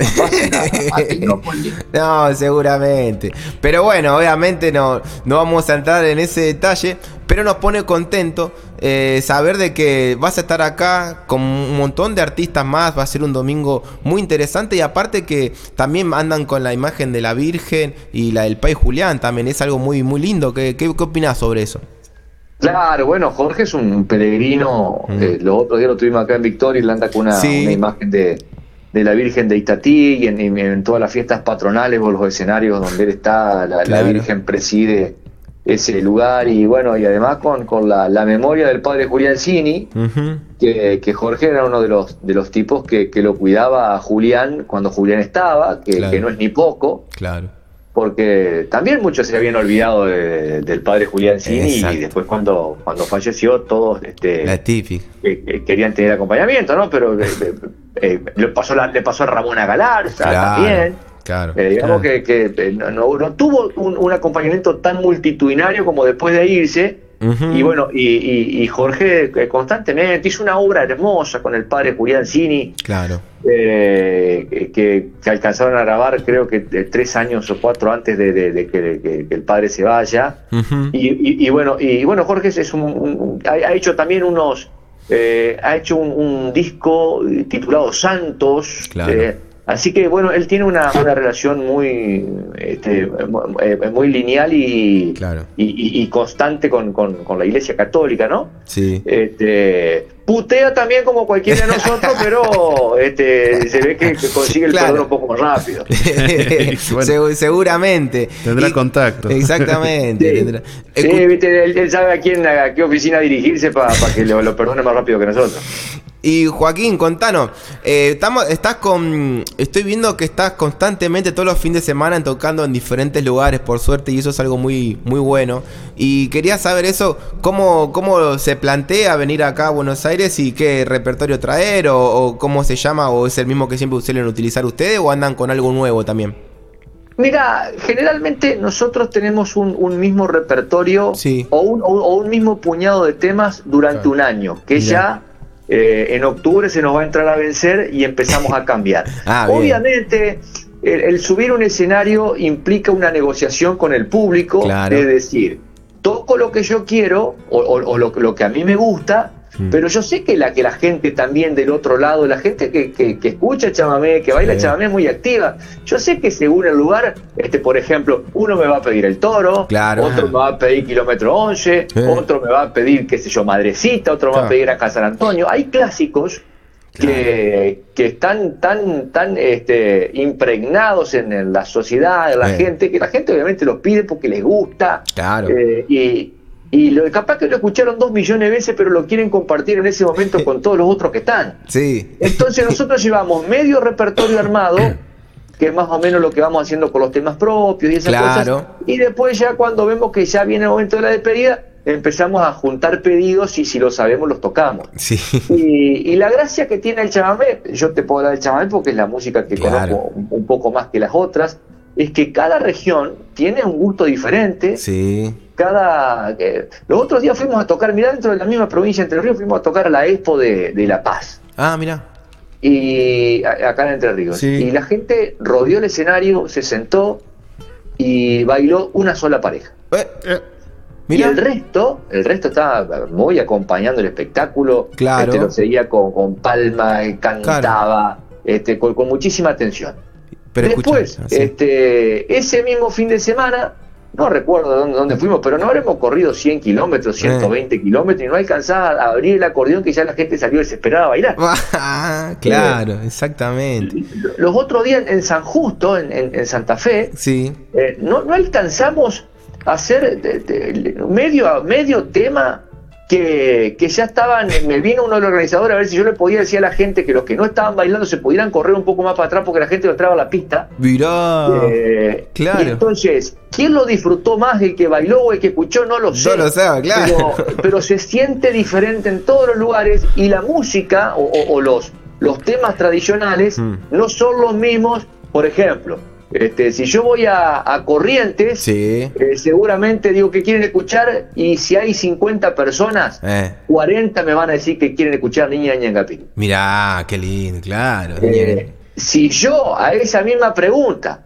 Tecnópolis. No, seguramente. Pero bueno, obviamente no, no vamos a entrar en ese detalle. Pero nos pone contento eh, saber de que vas a estar acá con un montón de artistas más. Va a ser un domingo muy interesante. Y aparte que también andan con la imagen de la Virgen y la del Pai Julián. También es algo muy, muy lindo. ¿Qué, qué, qué opinás sobre eso? Claro, bueno, Jorge es un peregrino. Mm. eh, los otros días lo tuvimos acá en Victoria y le anda con una, Sí. una imagen de, de la Virgen de Itatí y en, todas las fiestas patronales o los escenarios donde él está, la. Virgen preside ese lugar y bueno, y además con, con la, la memoria del padre Julián Cini, que, que Jorge era uno de los, de los tipos que, que lo cuidaba a Julián cuando Julián estaba, que, Claro. que no es ni poco, Claro. Porque también muchos se habían olvidado de- del padre Julián Cini Exacto. y después cuando, cuando falleció todos este, La eh, eh, querían tener acompañamiento, ¿no? Pero eh, eh, eh, le, pasó la- le pasó a Ramona Galarza Claro. también. Claro. Eh, digamos claro. que, que, no, no- no tuvo un, un acompañamiento tan multitudinario como después de irse. Y bueno, y, y- y Jorge eh, constantemente hizo una obra hermosa con el padre Julián Cini, Claro. eh, que, que alcanzaron a grabar creo que eh, tres años o cuatro antes de, de- de que, el padre se vaya. Y, y- y bueno, y bueno, Jorge es un, un- ha, ha hecho también unos, eh, ha hecho un, un disco titulado Santos. Claro. eh, así que bueno, él tiene una, una relación muy, este, eh, muy lineal y, Claro. y, y- y constante con, con- con la Iglesia Católica, ¿no? Sí. Este, putea también como cualquiera de nosotros, pero este, se ve que, que consigue el Claro. perdón un poco más rápido. Bueno. Segu- seguramente. Tendrá Y- contacto. Exactamente. Sí. tendrá- Sí, viste, él, él sabe a quién, a qué oficina dirigirse para que lo, lo perdone más rápido que nosotros. Y Joaquín, contanos, eh, estamos, estás con, estoy viendo que estás constantemente todos los fines de semana tocando en diferentes lugares, por suerte, y eso es algo muy, muy bueno. Y quería saber eso, cómo, cómo se plantea venir acá a Buenos Aires y qué repertorio traer, o, o cómo se llama, o es el mismo que siempre suelen utilizar ustedes, o andan con algo nuevo también. Mira, generalmente nosotros tenemos un, un mismo repertorio Sí. o, un, o- o un mismo puñado de temas durante Claro. un año, que Mirá. ya eh, en octubre se nos va a entrar a vencer y empezamos a cambiar. Ah. Obviamente, el, el subir un escenario implica una negociación con el público, Claro. es decir, toco lo que yo quiero o, o- o lo, lo que a mí me gusta. Pero yo sé que la que la gente también del otro lado, la gente que, que, que escucha chamamé, que baila Sí. chamamé es muy activa. Yo sé que según el lugar, este, por ejemplo, uno me va a pedir el toro, Claro. otro me va a pedir kilómetro 11, Sí. otro me va a pedir, qué sé yo, madrecita, otro me va a pedir acá San Antonio. Hay clásicos que, que están tan, tan este, impregnados en, en la sociedad, en la gente, que la gente obviamente los pide porque les gusta. Claro. Eh, y y lo, capaz que lo escucharon dos millones de veces, pero lo quieren compartir en ese momento con todos los otros que están. Sí. Entonces nosotros llevamos medio repertorio armado, que es más o menos lo que vamos haciendo con los temas propios y esas Claro. cosas. Y después ya cuando vemos que ya viene el momento de la despedida, empezamos a juntar pedidos y si lo sabemos los tocamos. Sí. Y, y la gracia que tiene el chamamé, yo te puedo hablar del chamamé porque es la música que Claro. conozco un, un poco más que las otras, es que cada región tiene un gusto diferente. Sí. Cada, eh, los otros días fuimos a tocar, mirá, dentro de la misma provincia de Entre Ríos, fuimos a tocar a la Expo de, de La Paz Ah, mira. y a- acá en Entre Ríos. Sí. Y la gente rodeó el escenario, se sentó y bailó una sola pareja. Eh, Eh, Y el resto, el resto estaba muy acompañando el espectáculo. Claro. Este, lo seguía con, con palma, eh, cantaba, este, con, con muchísima atención. Pero Después, sí. este, ese mismo fin de semana, no recuerdo dónde, dónde fuimos, pero no habremos corrido 100 kilómetros, Eh. 120 kilómetros y no alcanzaba a abrir el acordeón que ya la gente salió desesperada a bailar. Ah, claro, exactamente. Los otros días en San Justo, en, en- en Santa Fe, Sí. eh, no, no alcanzamos a hacer de- de- medio, medio tema que, que ya estaban, me vino uno de los organizadores a ver si yo le podía decir a la gente que los que no estaban bailando se pudieran correr un poco más para atrás porque la gente no entraba a la pista. Mirá. Eh, claro. Y entonces, ¿quién lo disfrutó más, el que bailó o el que escuchó? No lo sé. No lo sabe, claro. Pero, pero se siente diferente en todos los lugares y la música o, o- o los, los temas tradicionales Mm. no son los mismos. Por ejemplo, Este, si yo voy a, a Corrientes, Sí. eh, seguramente digo que quieren escuchar y si hay 50 personas, Eh. 40 me van a decir que quieren escuchar Niña Ñangapín. Mirá, qué lindo, claro. Eh, si yo a esa misma pregunta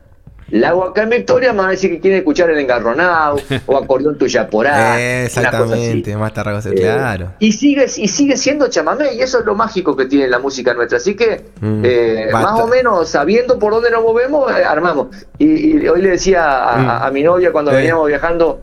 la Victoria, me van a decir que quieren escuchar el engarronado o acordeón tuya por ahí. Exactamente, más Eh, claro. Y sigue, y sigue siendo chamamé, y eso es lo mágico que tiene la música nuestra. Así que, Mm, eh, más o menos sabiendo por dónde nos movemos, eh, armamos. Y, y hoy le decía a, Mm. a- a mi novia cuando veníamos viajando,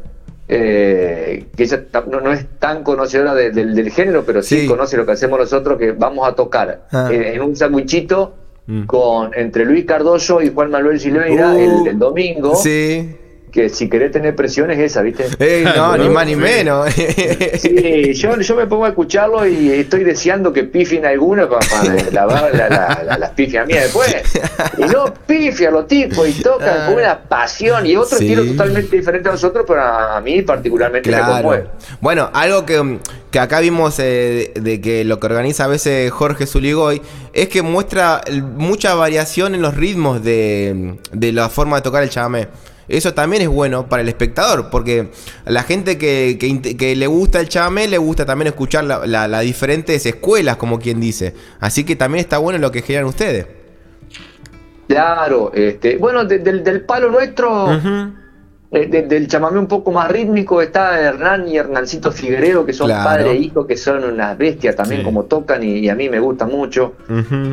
eh, que ella no, no es tan conocedora de- del, del género, pero sí, Sí. conoce lo que hacemos nosotros, que vamos a tocar Ah. eh, en un sandwichito Mm. con entre Luis Cardoso y Juan Manuel Silveira Uh, el, el domingo. Sí. Que si querés tener presión es esa, ¿viste? Ey, no, ni más ni menos. Sí, yo, yo me pongo a escucharlo y estoy deseando que pifien alguna para, para lavar la- la- la- las pifias mías después. Y no pifian los tipos y tocan con una pasión y otro Sí. estilo totalmente diferente a nosotros, pero a, a mí particularmente me conmueve. Claro. Bueno, algo que, que acá vimos eh, de, de que lo que organiza a veces Jorge Zuligoy es que muestra mucha variación en los ritmos de, de la forma de tocar el chamamé. Eso también es bueno para el espectador, porque a la gente que, que le gusta el chamamé le gusta también escuchar la- la- las diferentes escuelas, como quien dice. Así que también está bueno lo que generan ustedes. Claro, este, bueno, de- del, del palo nuestro, eh, de- del chamamé un poco más rítmico, está Hernán y Hernancito Figuereo, que son Claro. padre e hijo, que son unas bestias también Sí. como tocan y, y a mí me gusta mucho.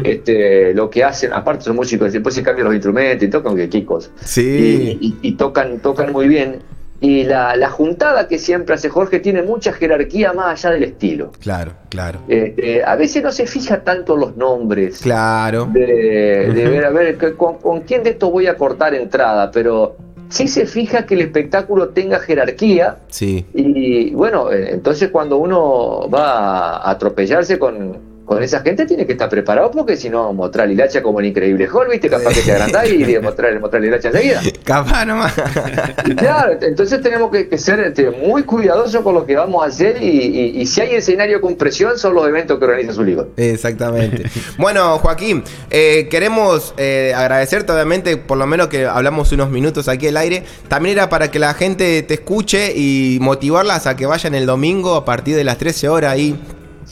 Este, lo que hacen, aparte son músicos, después se cambian los instrumentos y tocan que qué cosa. Sí. Y, y- y tocan, tocan muy bien. Y la, la juntada que siempre hace Jorge tiene mucha jerarquía más allá del estilo. Claro, claro. Este, a veces no se fija tanto los nombres. Claro. De, de ver, a ver, con, con quién de estos voy a cortar entrada, pero sí se fija que el espectáculo tenga jerarquía. Sí. Y bueno, eh, entonces cuando uno va a atropellarse con, con esa gente, tiene que estar preparado porque si no, mostrar el hilacha como el increíble Hulk, ¿viste? Capaz que te agrandás y mostrar, mostrar el hilacha enseguida. Capaz nomás. Claro, entonces tenemos que, que ser este, muy cuidadosos con lo que vamos a hacer y, y- y si hay escenario con presión son los eventos que organiza su liga. Exactamente. Bueno, Joaquín, eh, queremos eh, agradecerte, obviamente, por lo menos que hablamos unos minutos aquí al aire. También era para que la gente te escuche y motivarlas a que vayan el domingo a partir de las 13 horas ahí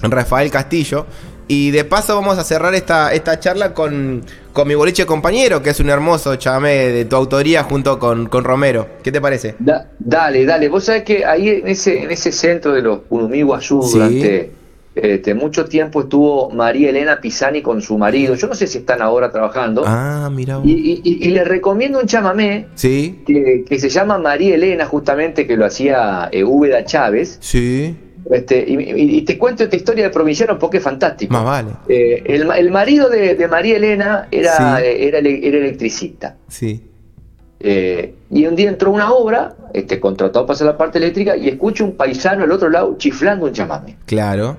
Rafael Castillo. Y de paso vamos a cerrar esta, esta charla con, con mi boliche compañero, que es un hermoso chamé de tu autoría junto con, con Romero. ¿Qué te parece? Da- dale, dale. Vos sabés que ahí en ese, en ese centro de los Sí. durante este, mucho tiempo estuvo María Elena Pisani con su marido. Yo no sé si están ahora trabajando. Ah, mira. Y, y- y- y les recomiendo un chamamé Sí, que, que se llama María Elena, justamente, que lo hacía Úbeda Chávez. sí, Este, y, te cuento esta historia de provinciano porque es fantástico. más vale. Eh, el, el marido de, de María Elena era, Sí. eh, era, ele- era electricista. Sí. Eh, y un día entró a una obra, este, contratado para hacer la parte eléctrica, y escucha un paisano al otro lado chiflando un chamame. Claro.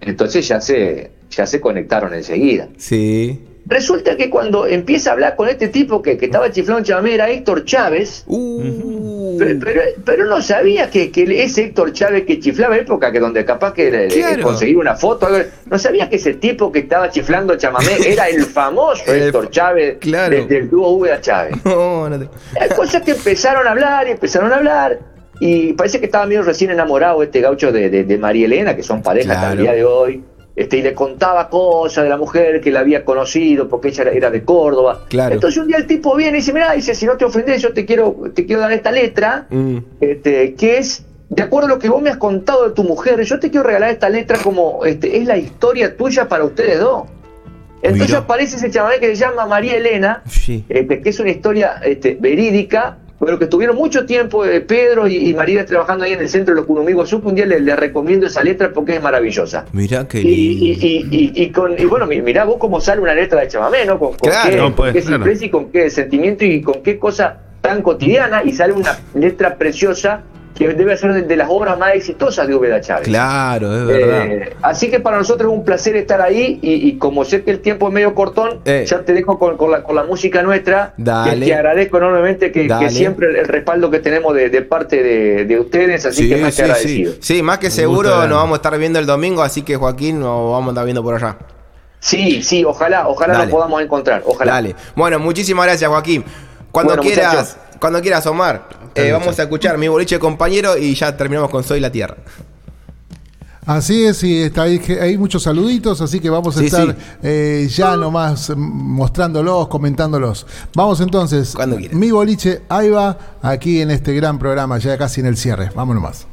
Entonces ya se, ya se conectaron enseguida. Sí. Resulta que cuando empieza a hablar con este tipo que, que estaba chiflando un chamame era Héctor Chávez, Uh. Pero, pero, pero no sabía que, que ese Héctor Chávez que chiflaba época que donde capaz que Claro. conseguir una foto, no sabía que ese tipo que estaba chiflando chamamé era el famoso El- Héctor Chávez claro. de- del dúo V Chávez. No, no te- Hay cosas que empezaron a hablar y empezaron a hablar. Y parece que estaba medio recién enamorado este gaucho de, de- de María Elena, que son pareja hasta el día de hoy. Este, y le contaba cosas de la mujer que la había conocido porque ella era, de Córdoba. Claro. Entonces un día el tipo viene y dice, mira, dice, si no te ofendes, yo te quiero, te quiero dar esta letra, Mm. este, que es, de acuerdo a lo que vos me has contado de tu mujer, yo te quiero regalar esta letra como, este, es la historia tuya para ustedes dos. Entonces aparece ese chaval que se llama María Elena, Sí. este, que es una historia este, verídica, pero que estuvieron mucho tiempo eh, Pedro y, y María trabajando ahí en el centro de los Cunumigos Sur, que un día les, les recomiendo esa letra porque es maravillosa. Mirá qué Y, lindo. y, y, y, y con, y bueno, mi- mirá vos cómo sale una letra de chamamé, ¿no? Con, con Claro, qué, no, con pues, qué claro. y con qué sentimiento y con qué cosa tan cotidiana y sale una letra preciosa que debe ser de, de las obras más exitosas de Úbeda Chávez. Claro, es verdad. Eh, así que para nosotros es un placer estar ahí y, y como sé que el tiempo es medio cortón, Eh. ya te dejo con, con la, con la música nuestra. Dale. Que te agradezco enormemente que, que siempre el, el respaldo que tenemos de, de parte de, de ustedes, así sí, que más que sí, agradecido. sí. Sí, más que seguro nos vamos a estar viendo el domingo, así que Joaquín nos vamos a estar viendo por allá. Sí, sí, ojalá, ojalá Dale. nos podamos encontrar, ojalá. Dale. Bueno, muchísimas gracias, Joaquín. Cuando Bueno, quieras, muchachos. Cuando quieras, Omar, eh, vamos a escuchar mi boliche compañero y ya terminamos con Soy la Tierra. Así es, y está ahí, hay muchos saluditos, así que vamos a Sí, estar sí. eh, ya nomás mm, mostrándolos, comentándolos. Vamos entonces, mi boliche, ahí va, aquí en este gran programa, ya casi en el cierre. Vamos nomás.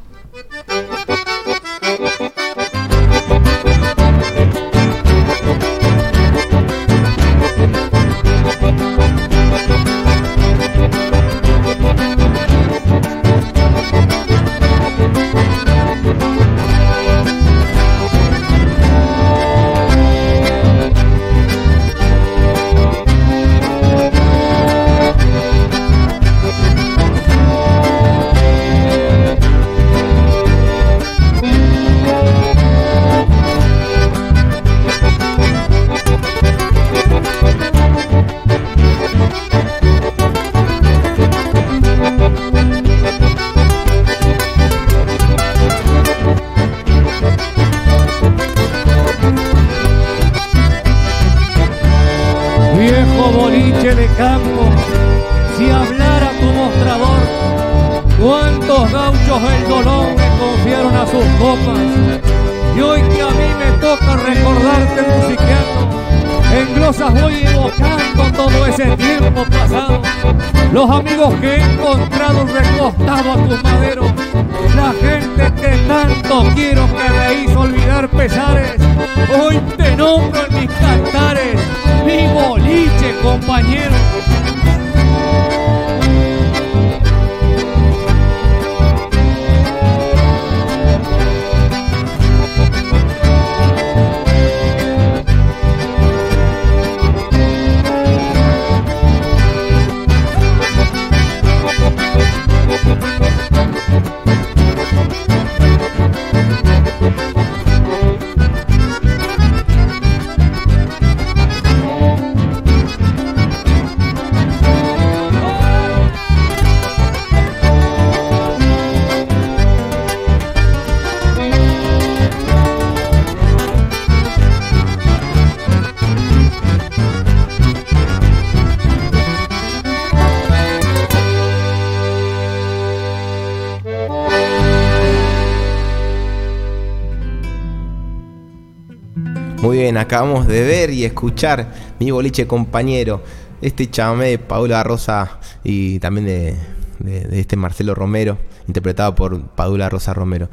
Bien, acabamos de ver y escuchar mi boliche compañero. Este chamamé de Paula Rosa y también de, de- de este Marcelo Romero, interpretado por Paula Rosa Romero.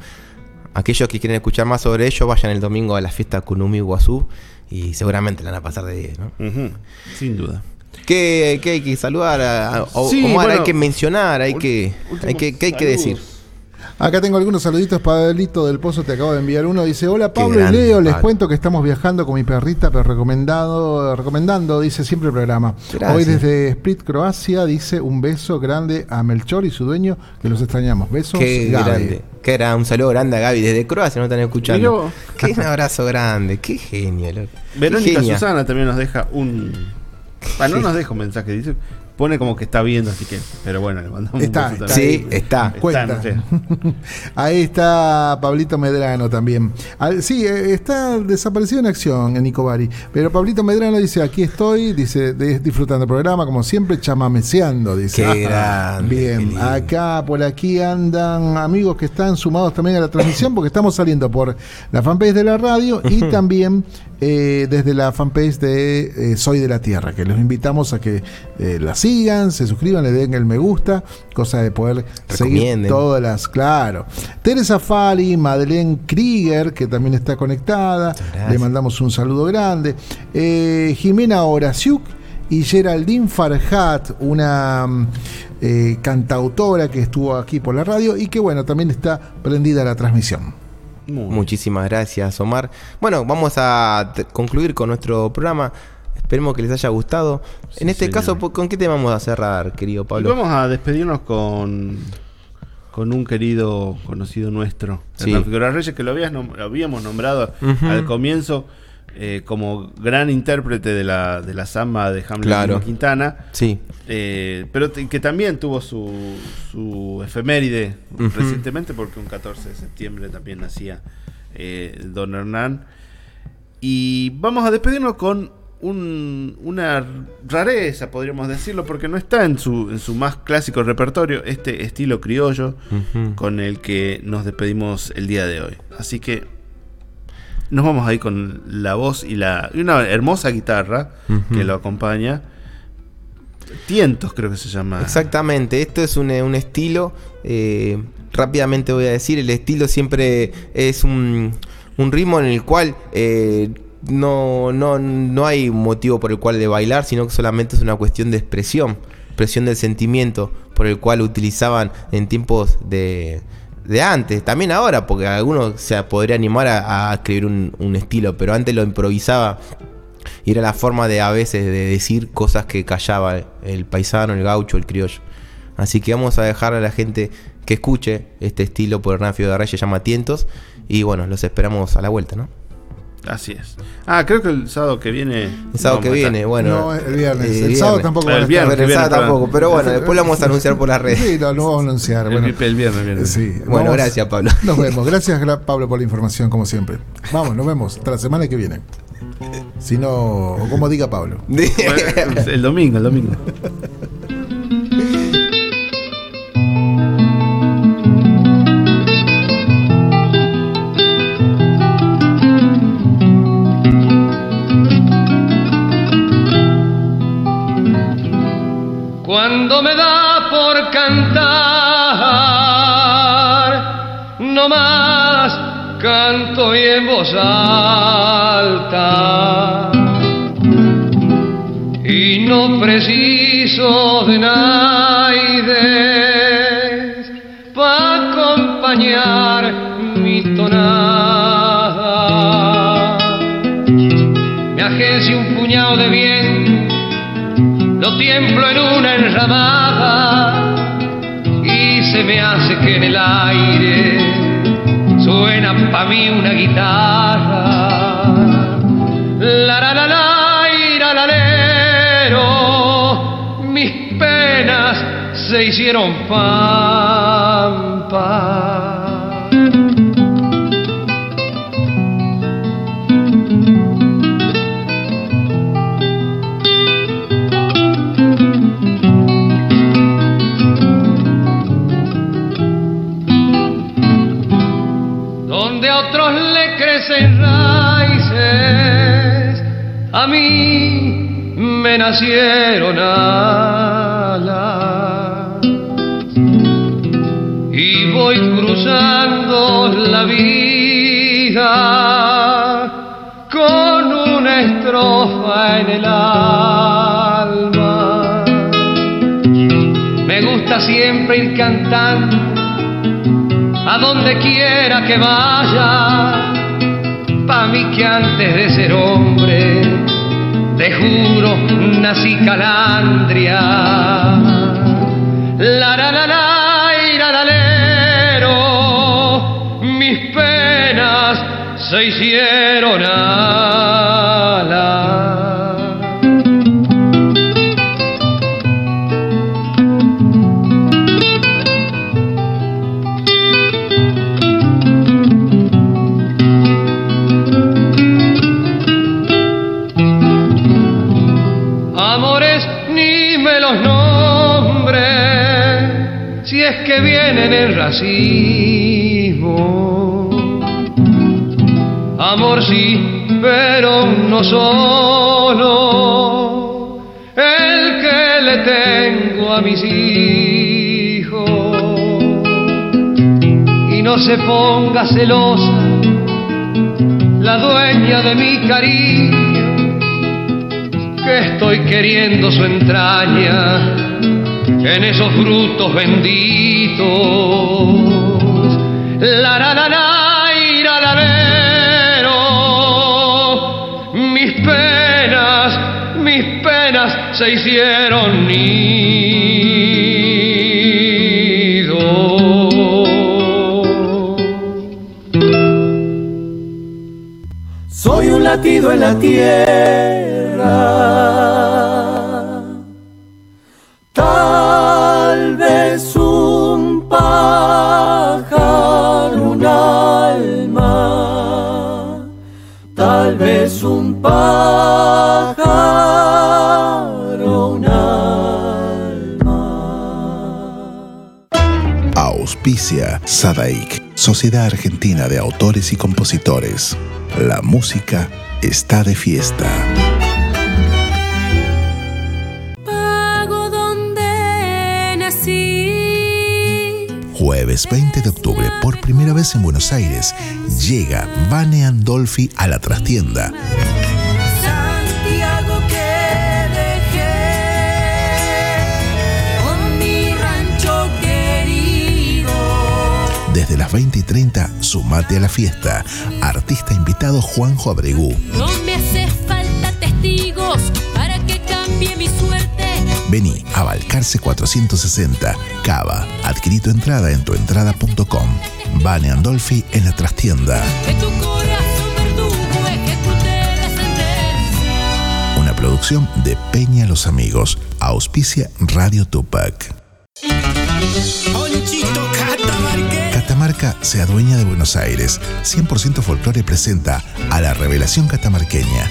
Aquellos que quieren escuchar más sobre ello, vayan el domingo a la fiesta Kunumi Guazú y seguramente la van a pasar de 10, ¿no? Sin duda. ¿Qué, qué hay que saludar? A, Sí, Omar, bueno, hay que mencionar, hay que, últimos hay que, ¿qué hay que saludos. decir? Acá tengo algunos saluditos, Pablito del Pozo te acabo de enviar uno. Dice, hola Pablo y Leo, les Pablo. cuento que estamos viajando con mi perrita, pero recomendado, recomendando, dice siempre el programa. Gracias. Hoy desde Split, Croacia, dice un beso grande a Melchor y su dueño, que los extrañamos. Besos, Qué Gaby. grande. Qué era un saludo grande a Gaby desde Croacia, nos están escuchando. Qué un abrazo grande, qué genio, loco. Qué Verónica. Susana también nos deja un. Ah, no nos deja un mensaje, dice. Pone como que está viendo, así que. Pero bueno, le mandamos Está, un beso está. Sí, está. Cuenta. no sé. Ahí está Pablito Medrano también. Sí, eh, está desaparecido en acción en Nicobari. Pero Pablito Medrano dice, aquí estoy, dice, disfrutando el programa, como siempre, chamameceando, dice. Qué grande, Bien, acá por aquí andan amigos que están sumados también a la transmisión, porque estamos saliendo por la fanpage de la radio y también eh, desde la fanpage de eh, Soy de la Tierra, que los invitamos a que eh, la sigan, se suscriban, le den el me gusta, cosa de poder seguir todas las, claro. Teresa Fali, Madeleine Krieger, que también está conectada, le mandamos un saludo grande. Eh, Jimena Horasiuk y Geraldine Farhat, una mm, eh, cantautora que estuvo aquí por la radio y que bueno, también está prendida la transmisión. Muchísimas gracias, Omar. Bueno, vamos a concluir con nuestro programa. Esperemos que les haya gustado. en este señor. caso, ¿por- ¿con qué te vamos a cerrar, querido Y Pablo? vamos a despedirnos con con un querido conocido nuestro, Sí. Reyes, que lo, habías nom- lo habíamos nombrado al comienzo eh, como gran intérprete de la, de la samba de Hamlet Claro. Quintana, Sí, eh, pero que también tuvo su, su efeméride recientemente, porque un 14 de septiembre también nacía eh, Don Hernán. Y vamos a despedirnos con un- una rareza, podríamos decirlo, porque no está en su, en su más clásico repertorio, este estilo criollo con el que nos despedimos el día de hoy. Así que nos vamos ahí con la voz y, la, y una hermosa guitarra que lo acompaña. Tientos creo que se llama. Exactamente, esto es un, un estilo, eh, rápidamente voy a decir, el estilo siempre es un, un ritmo en el cual eh, no, no, no hay motivo por el cual de bailar, sino que solamente es una cuestión de expresión, expresión del sentimiento por el cual utilizaban en tiempos de, de antes, también ahora, porque algunos se podría animar a, escribir un, estilo, pero antes lo improvisaba y era la forma de a veces de decir cosas que callaba el paisano, el gaucho, el criollo. Así que vamos a dejar a la gente que escuche este estilo por Hernán Fio de Reyes, llama Tientos. Y bueno, los esperamos a la vuelta, ¿no? Así es. Ah, creo que el sábado que viene. El sábado que estar. viene, bueno. No, el viernes. eh, el sábado tampoco El van a estar. viernes, el sábado tampoco, pero bueno, después lo vamos a anunciar por las redes. Sí, lo, lo vamos a anunciar. El, Bueno, el viernes, el viernes. sí, Bueno, vamos- gracias, Pablo. Nos vemos. Gracias, gra- Pablo, por la información, como siempre. Vamos, nos vemos. Hasta la semana que viene. Si no, como diga Pablo. El domingo, el domingo. Cuando me da por cantar, no más canto y en voz alta. Y no preciso de naides para acompañar mi tonada. Me agencia un puñado de viento lo tiemblo en una enramada y se me hace que en el aire suena pa' mí una guitarra. La la la la ira, la, lero. mis penas se hicieron pampa. A mí me nacieron alas y voy cruzando la vida con una estrofa en el alma. Me gusta siempre ir cantando a donde quiera que vaya, pa' mí que antes de ser hombre, te juro, nací calandria. La la la la ira, la, lero. mis penas se hicieron alas. Racismo. Amor sí, pero no solo el que le tengo a mis hijos. Y no se ponga celosa la dueña de mi cariño que estoy queriendo su entraña en esos frutos benditos. La la la la mis penas, mis penas se hicieron nido. Soy un latido en la tierra. Sadaik, Sociedad Argentina de Autores y Compositores. La música está de fiesta. Pago donde nací. Jueves 20 de octubre, por primera vez en Buenos Aires, llega Vane Andolfi a la trastienda. Desde las 20 y 30, sumate a la fiesta. Artista invitado Juanjo Abregú. No me hace falta testigos para que cambie mi suerte. Vení a Balcarce 460, Cava. Adquirí tu entrada en tuentrada.com. Vane Andolfi en la trastienda. Que tu corazón verdugo ejecute la sentencia. Una producción de Peña Los Amigos. Auspicia Radio Tupac. Catamarca se adueña de Buenos Aires. 100% folclore presenta a la revelación catamarqueña.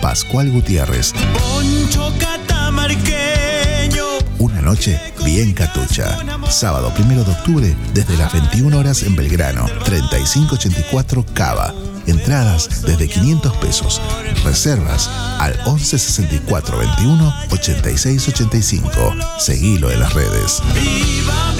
Pascual Gutiérrez. Poncho catamarqueño. Una noche bien catucha. Sábado primero de octubre desde las 21 horas en Belgrano. 3584 Cava. Entradas desde 500 pesos. Reservas al 11 64 21 86 85. Seguilo en las redes. Viva